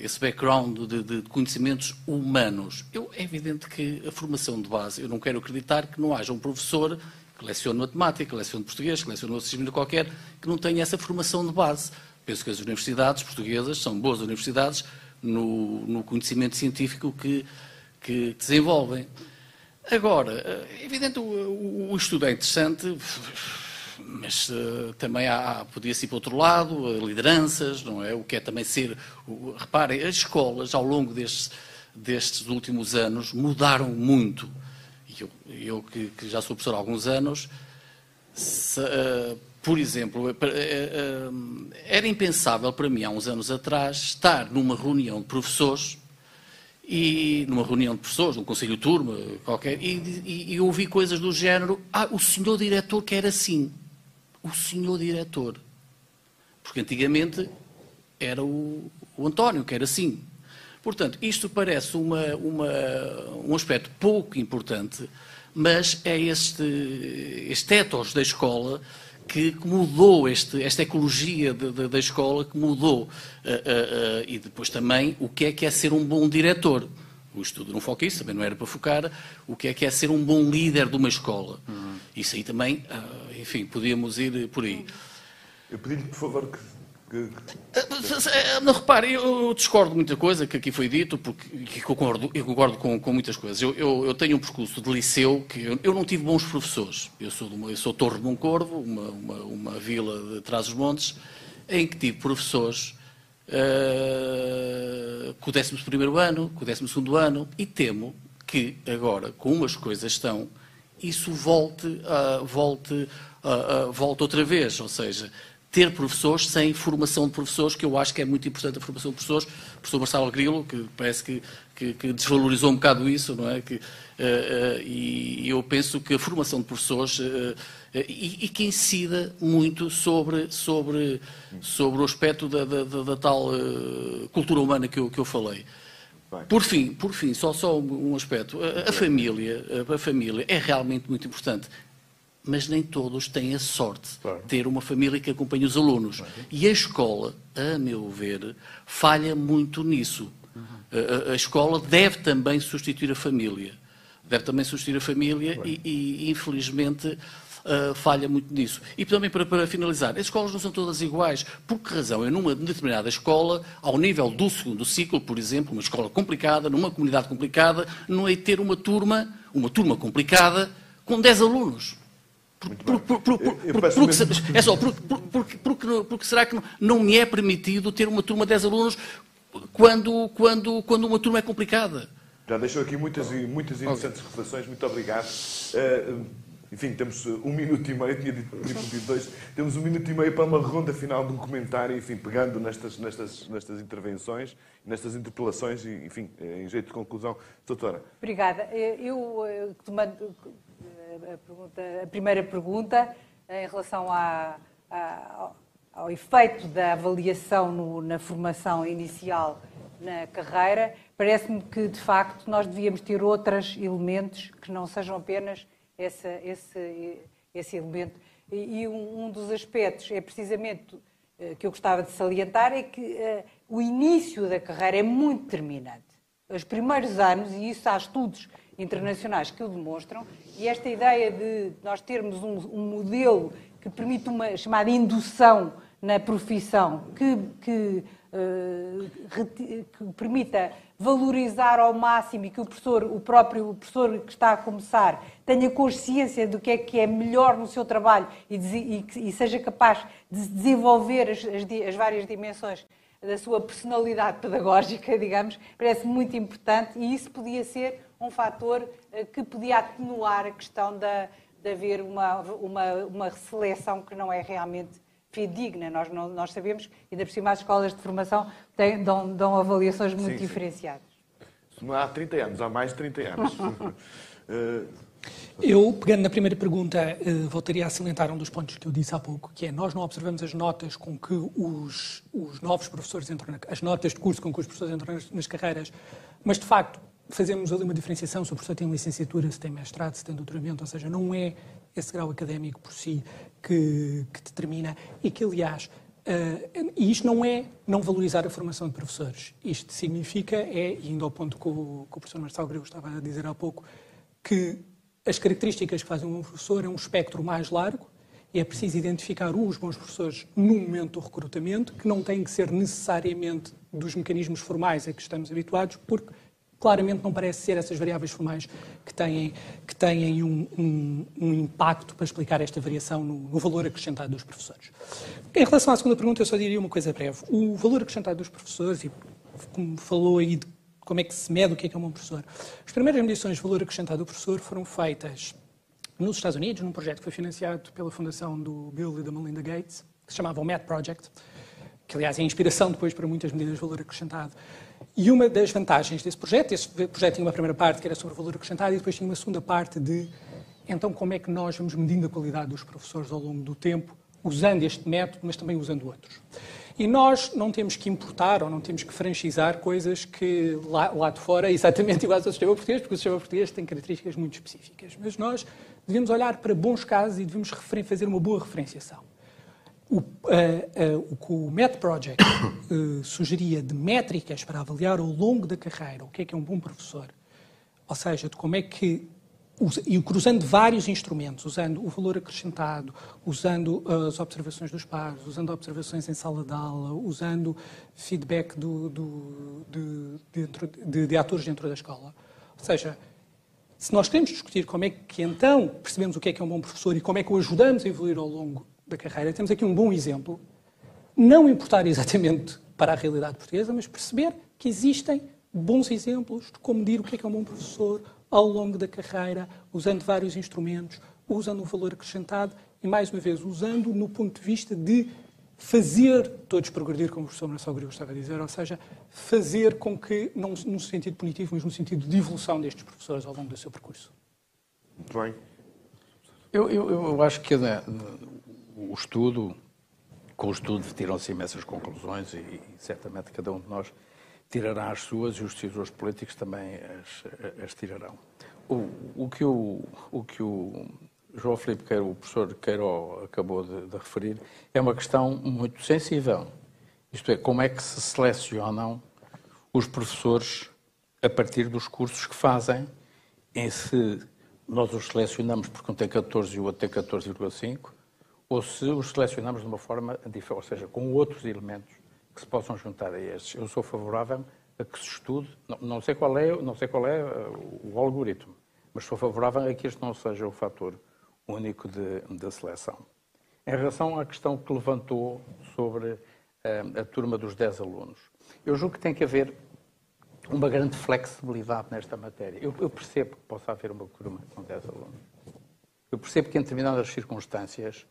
esse background de, de, conhecimentos humanos. Eu, é evidente que a formação de base, eu não quero acreditar que não haja um professor que lecione matemática, que lecione português, que lecione outro disciplina qualquer, que não tenha essa formação de base. Penso que as universidades portuguesas são boas universidades no, no conhecimento científico que, que desenvolvem. Agora, é evidente, o, o estudo é interessante, mas uh, também há, podia-se ir para outro lado, uh, lideranças, não é? O que é também ser. Reparem, as escolas, ao longo destes, destes últimos anos, mudaram muito. Eu, eu que, que, já sou professor há alguns anos, se, uh, por exemplo, era impensável para mim, há uns anos atrás, estar numa reunião de professores e numa reunião de professores, num conselho de turma, qualquer, e, e, e ouvi coisas do género, ah, o senhor diretor quer assim o senhor diretor. Porque antigamente era o, o António, que era assim. Portanto, isto parece uma, uma, um aspecto pouco importante, mas é este, este da escola que mudou este, esta ecologia de, de, da escola, que mudou. Uh, uh, uh, e depois também o que é que é ser um bom diretor. O estudo não foca isso, também não era para focar. O que é que é ser um bom líder de uma escola. Uhum. Isso aí também enfim, podíamos ir por aí. Eu pedi-lhe, por favor, que Que... Não, repare, eu discordo de muita coisa que aqui foi dito, porque concordo, eu concordo com, com muitas coisas. Eu, eu, eu, tenho um percurso de liceu que eu, eu não tive bons professores. Eu sou, uma, eu sou Torre de Moncorvo, uma, uma, uma vila de Trás-os-Montes, em que tive professores uh, com o 11 ano, com o 12 ano, e temo que agora, como as coisas estão, isso volte, volte, volte outra vez. Ou seja, ter professores sem formação de professores, que eu acho que é muito importante a formação de professores. O professor Marcelo Grilo, que parece que, que, que desvalorizou um bocado isso, não é? Que, uh, uh, e eu penso que a formação de professores uh, e, e, que incida muito sobre, sobre, sobre o aspecto da, da, da, da tal cultura humana que eu, que eu falei. Por fim, por fim, só, só um aspecto. A, a família, a família é realmente muito importante mas nem todos têm a sorte claro. de ter uma família que acompanhe os alunos. E a escola, a meu ver, falha muito nisso. Uhum. A, a, a, escola deve também substituir a família. Deve também substituir a família e, e, infelizmente, uh, falha muito nisso. E também, para, para, finalizar, as escolas não são todas iguais. Por que razão? É numa determinada escola, ao nível do segundo ciclo, por exemplo, uma escola complicada, numa comunidade complicada, não é ter uma turma, uma turma complicada, com 10 alunos. É só, porque, será que não me é permitido ter uma turma de 10 alunos quando, quando, quando uma turma é complicada? Já deixou aqui muitas, muitas interessantes reflexões, muito obrigado. Uh, enfim, temos um minuto e meio, tinha dito, dito (laughs) dois, temos um minuto e meio para uma ronda final de um comentário, enfim, pegando nestas, nestas, nestas intervenções, nestas interpelações enfim, em jeito de conclusão. Doutora. Obrigada. Eu, tomando, a, pergunta, a primeira pergunta em relação à, à, ao efeito da avaliação no, na formação inicial na carreira, parece-me que, de facto, nós devíamos ter outros elementos que não sejam apenas esse, esse, esse elemento. E, e um, um, dos aspectos é precisamente uh, que eu gostava de salientar é que uh, o início da carreira é muito determinante. Os primeiros anos, e isso há estudos internacionais que o demonstram, e esta ideia de nós termos um, um modelo que permite uma chamada indução na profissão, que, que, uh, que, permita valorizar ao máximo e que o professor, o próprio professor que está a começar, tenha consciência do que é que é melhor no seu trabalho e, e, e seja capaz de desenvolver as, as, as várias dimensões da sua personalidade pedagógica, digamos, parece muito importante e isso podia ser um fator eh, que podia atenuar a questão da, de haver uma, uma, uma seleção que não é realmente fidedigna. Nós, não, nós sabemos, ainda por cima as escolas de formação têm, dão, dão avaliações muito sim, diferenciadas. Não há 30 anos, há mais de 30 anos. uh, (laughs) Eu, pegando na primeira pergunta, eh, voltaria a salientar um dos pontos que eu disse há pouco, que é nós não observamos as notas com que os, os novos professores entram, na, as notas de curso com que os professores entram nas, nas, carreiras, mas de facto fazemos ali uma diferenciação se o professor tem licenciatura, se tem mestrado, se tem doutoramento, ou seja, não é esse grau académico por si que, que determina e que, aliás, Uh, isto não é não valorizar a formação de professores. Isto significa, é, indo ao ponto que o, que o professor Marcelo Grego estava a dizer há pouco, que as características que fazem um professor é um espectro mais largo e é preciso identificar os bons professores no momento do recrutamento, que não tem que ser necessariamente dos mecanismos formais a que estamos habituados, porque claramente não parece ser essas variáveis formais que têm, que têm um, um, um impacto para explicar esta variação no, no, valor acrescentado dos professores. Em relação à segunda pergunta, eu só diria uma coisa breve. O valor acrescentado dos professores, e como falou aí de como é que se mede o que é, que é um bom professor. As primeiras medições de valor acrescentado do professor foram feitas nos Estados Unidos, num projeto que foi financiado pela fundação do Bill e da Melinda Gates, que se chamava o MET Project, que aliás é inspiração depois para muitas medidas de valor acrescentado. E uma das vantagens desse projeto, esse projeto tinha uma primeira parte que era sobre valor acrescentado e depois tinha uma segunda parte de então como é que nós vamos medindo a qualidade dos professores ao longo do tempo, usando este método, mas também usando outros. E nós não temos que importar ou não temos que franchizar coisas que lá, lá de fora, (laughs) exatamente iguais ao sistema português, porque o sistema português tem características muito específicas. Mas nós devemos olhar para bons casos e devemos fazer uma boa referenciação. O, uh, uh, o que o MET Project uh, (coughs) sugeria de métricas para avaliar ao longo da carreira o que é que é um bom professor, ou seja, de como é que e cruzando vários instrumentos, usando o valor acrescentado, usando as observações dos pares, usando observações em sala de aula, usando feedback do, do, de, dentro, de, de, atores dentro da escola. Ou seja, se nós queremos discutir como é que então percebemos o que é que é um bom professor e como é que o ajudamos a evoluir ao longo da carreira, temos aqui um bom exemplo. Não importar exatamente para a realidade portuguesa, mas perceber que existem bons exemplos de como medir o que é que é um bom professor, ao longo da carreira, usando vários instrumentos, usando um valor acrescentado e, mais uma vez, usando no ponto de vista de fazer todos progredir, como o professor Marcelo Grego estava a dizer, ou seja, fazer com que, não no sentido punitivo, mas no sentido de evolução destes professores ao longo do seu percurso. Muito bem. Eu, eu, eu acho que né, o estudo, com o estudo tiram-se imensas conclusões e, e certamente cada um de nós tirará as suas e os decisores políticos também as, as tirarão. O, o, que o, o que o João Filipe Queiro, o professor Queiro acabou de, de, referir, é uma questão muito sensível. Isto é, como é que se selecionam os professores a partir dos cursos que fazem, em se nós os selecionamos porque um tem 14 e o outro tem 14,5, ou se os selecionamos de uma forma diferente, ou seja, com outros elementos que se possam juntar a estes. Eu sou favorável a que se estude, não, não sei qual é, não sei qual é uh, o algoritmo, mas sou favorável a que este não seja o fator único de seleção. Em relação à questão que levantou sobre uh, a turma dos 10 alunos, eu julgo que tem que haver uma grande flexibilidade nesta matéria. Eu, eu percebo que possa haver uma turma com 10 alunos. Eu percebo que em determinadas circunstâncias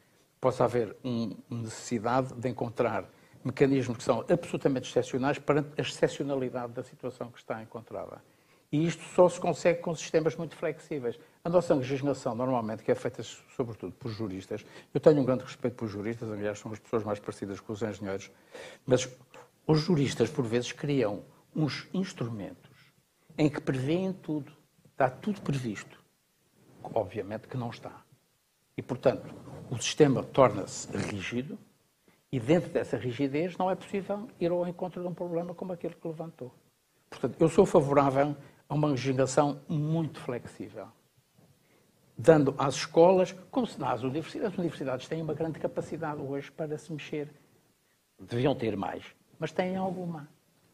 possa haver uma necessidade de encontrar mecanismos que são absolutamente excepcionais perante a excepcionalidade da situação que está encontrada. E isto só se consegue com sistemas muito flexíveis. A nossa legislação, normalmente, que é feita sobretudo por juristas, eu tenho um grande respeito por juristas, aliás, são as pessoas mais parecidas com os engenheiros, mas os juristas, por vezes, criam uns instrumentos em que prevêem tudo, está tudo previsto. Obviamente que não está. E, portanto, o sistema torna-se rígido, e dentro dessa rigidez não é possível ir ao encontro de um problema como aquele que levantou. Portanto, eu sou favorável a uma legislação muito flexível, dando às escolas, como se às universidades, as universidades têm uma grande capacidade hoje para se mexer. Deviam ter mais, mas têm alguma.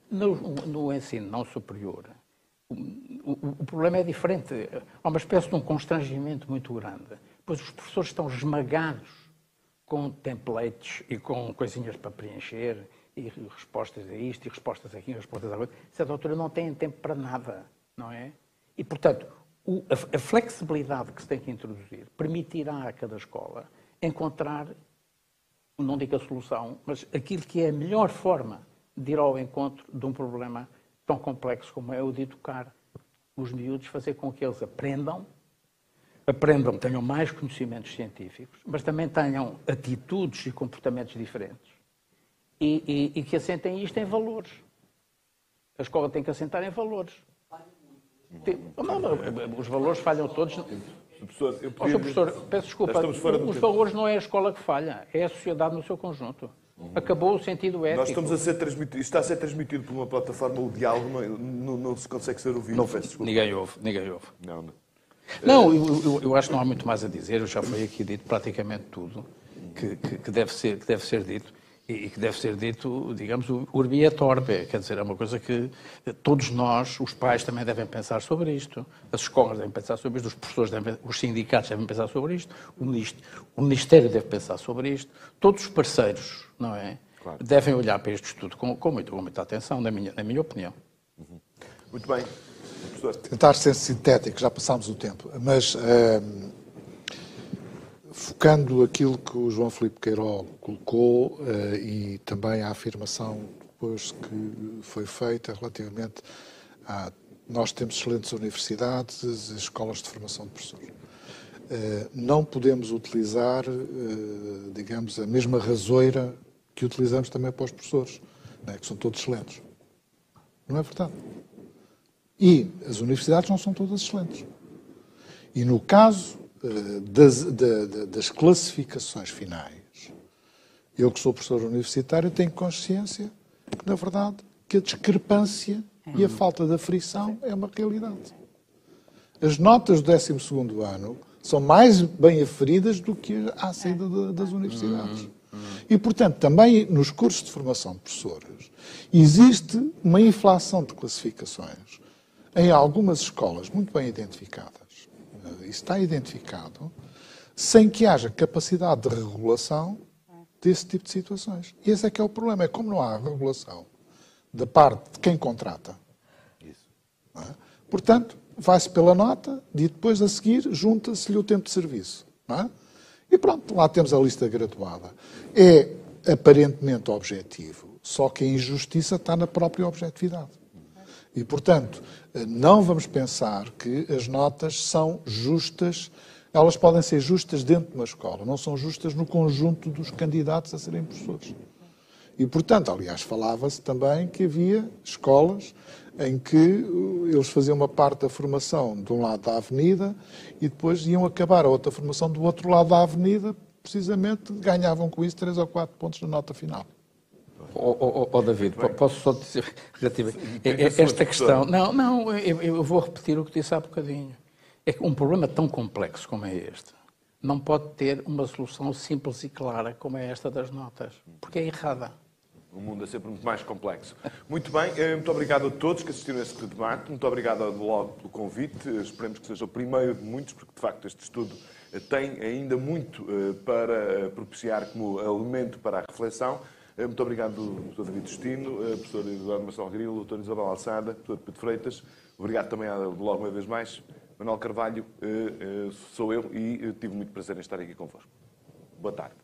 No, no ensino não superior, o, o, o, problema é diferente. Há uma espécie de um constrangimento muito grande, pois os professores estão esmagados com templates e com coisinhas para preencher, e respostas a isto, e respostas aqui, e respostas a outro. Certa altura não têm tempo para nada, não é? E, portanto, o, a, a, flexibilidade que se tem que introduzir permitirá a cada escola encontrar, não digo a solução, mas aquilo que é a melhor forma de ir ao encontro de um problema tão complexo como é o de educar os miúdos, fazer com que eles aprendam aprendam, tenham mais conhecimentos científicos, mas também tenham atitudes e comportamentos diferentes e, e, e que assentem isto em valores. A escola tem que assentar em valores. Tem, não, não, os valores falham todos. Professor, eu podia... oh, professor, peço desculpa, os valores não é a escola que falha, é a sociedade no seu conjunto. Acabou o sentido ético. Nós estamos a ser transmitido, está a ser transmitido por uma plataforma, o diálogo não, não, não se consegue ser ouvido. Não, ninguém ouve, ninguém ouve. Não, não. Não, eu, eu, eu, acho que não há muito mais a dizer, já foi aqui dito praticamente tudo que, que, que deve, ser, que deve ser dito e que deve ser dito, digamos, o urbi et orbe, quer dizer, é uma coisa que todos nós, os pais também devem pensar sobre isto, as escolas devem pensar sobre isto, os professores devem, os sindicatos devem pensar sobre isto, o Ministério, deve pensar sobre isto, todos os parceiros, não é? Claro. Devem olhar para este estudo com, com, muito, com muita atenção, na minha, na minha opinião. Uhum. Muito bem. Tentar ser sintético, já passámos o tempo, mas ehm, focando aquilo que o João Filipe Queiroz colocou uh, e também a afirmação depois que foi feita relativamente a nós temos excelentes universidades, escolas de formação de professores. Uh, não podemos utilizar, uh, digamos, a mesma rasoeira que utilizamos também para os professores, né, que são todos excelentes. Não é verdade? E as universidades não são todas excelentes. E no caso uh, das, das, classificações finais, eu que sou professor universitário tenho consciência que, na verdade, que a discrepância e a falta de aflição é uma realidade. As notas do 12 ano são mais bem aferidas do que à saída das universidades. E, portanto, também nos cursos de formação de professores existe uma inflação de classificações em algumas escolas muito bem identificadas. Isso está identificado sem que haja capacidade de regulação desse tipo de situações. E esse é que é o problema. É como não há regulação da parte de quem contrata. É? Portanto, vai-se pela nota e depois a seguir junta-se-lhe o tempo de serviço. É? E pronto, lá temos a lista graduada. É aparentemente objetivo, só que a injustiça está na própria objetividade. E, portanto, não vamos pensar que as notas são justas elas podem ser justas dentro de uma escola, não são justas no conjunto dos candidatos a serem professores. E, portanto, aliás, falava-se também que havia escolas em que uh, eles faziam uma parte da formação de um lado da avenida e depois iam acabar a outra formação do outro lado da avenida, precisamente ganhavam com isso três ou quatro pontos na nota final. Oh, oh, oh David, posso só dizer relativamente esta questão? Não, não, eu, eu vou repetir o que disse há bocadinho. É que um problema tão complexo como é este não pode ter uma solução simples e clara como é esta das notas, porque é errada. O mundo é sempre muito mais complexo. Muito bem, eh, muito obrigado a todos que assistiram a este debate. Muito obrigado ao blog pelo convite. Esperemos que seja o primeiro de muitos, porque de facto este estudo eh, tem ainda muito eh, para propiciar como elemento para a reflexão. Muito obrigado, Dr. David Destino, professor Eduardo Marcelo Grilo, Dr. Isabel Alçada, Dr. Pedro Freitas. Obrigado também blog uma vez mais. Manuel Carvalho, sou eu e tive muito prazer em estar aqui convosco. Boa tarde.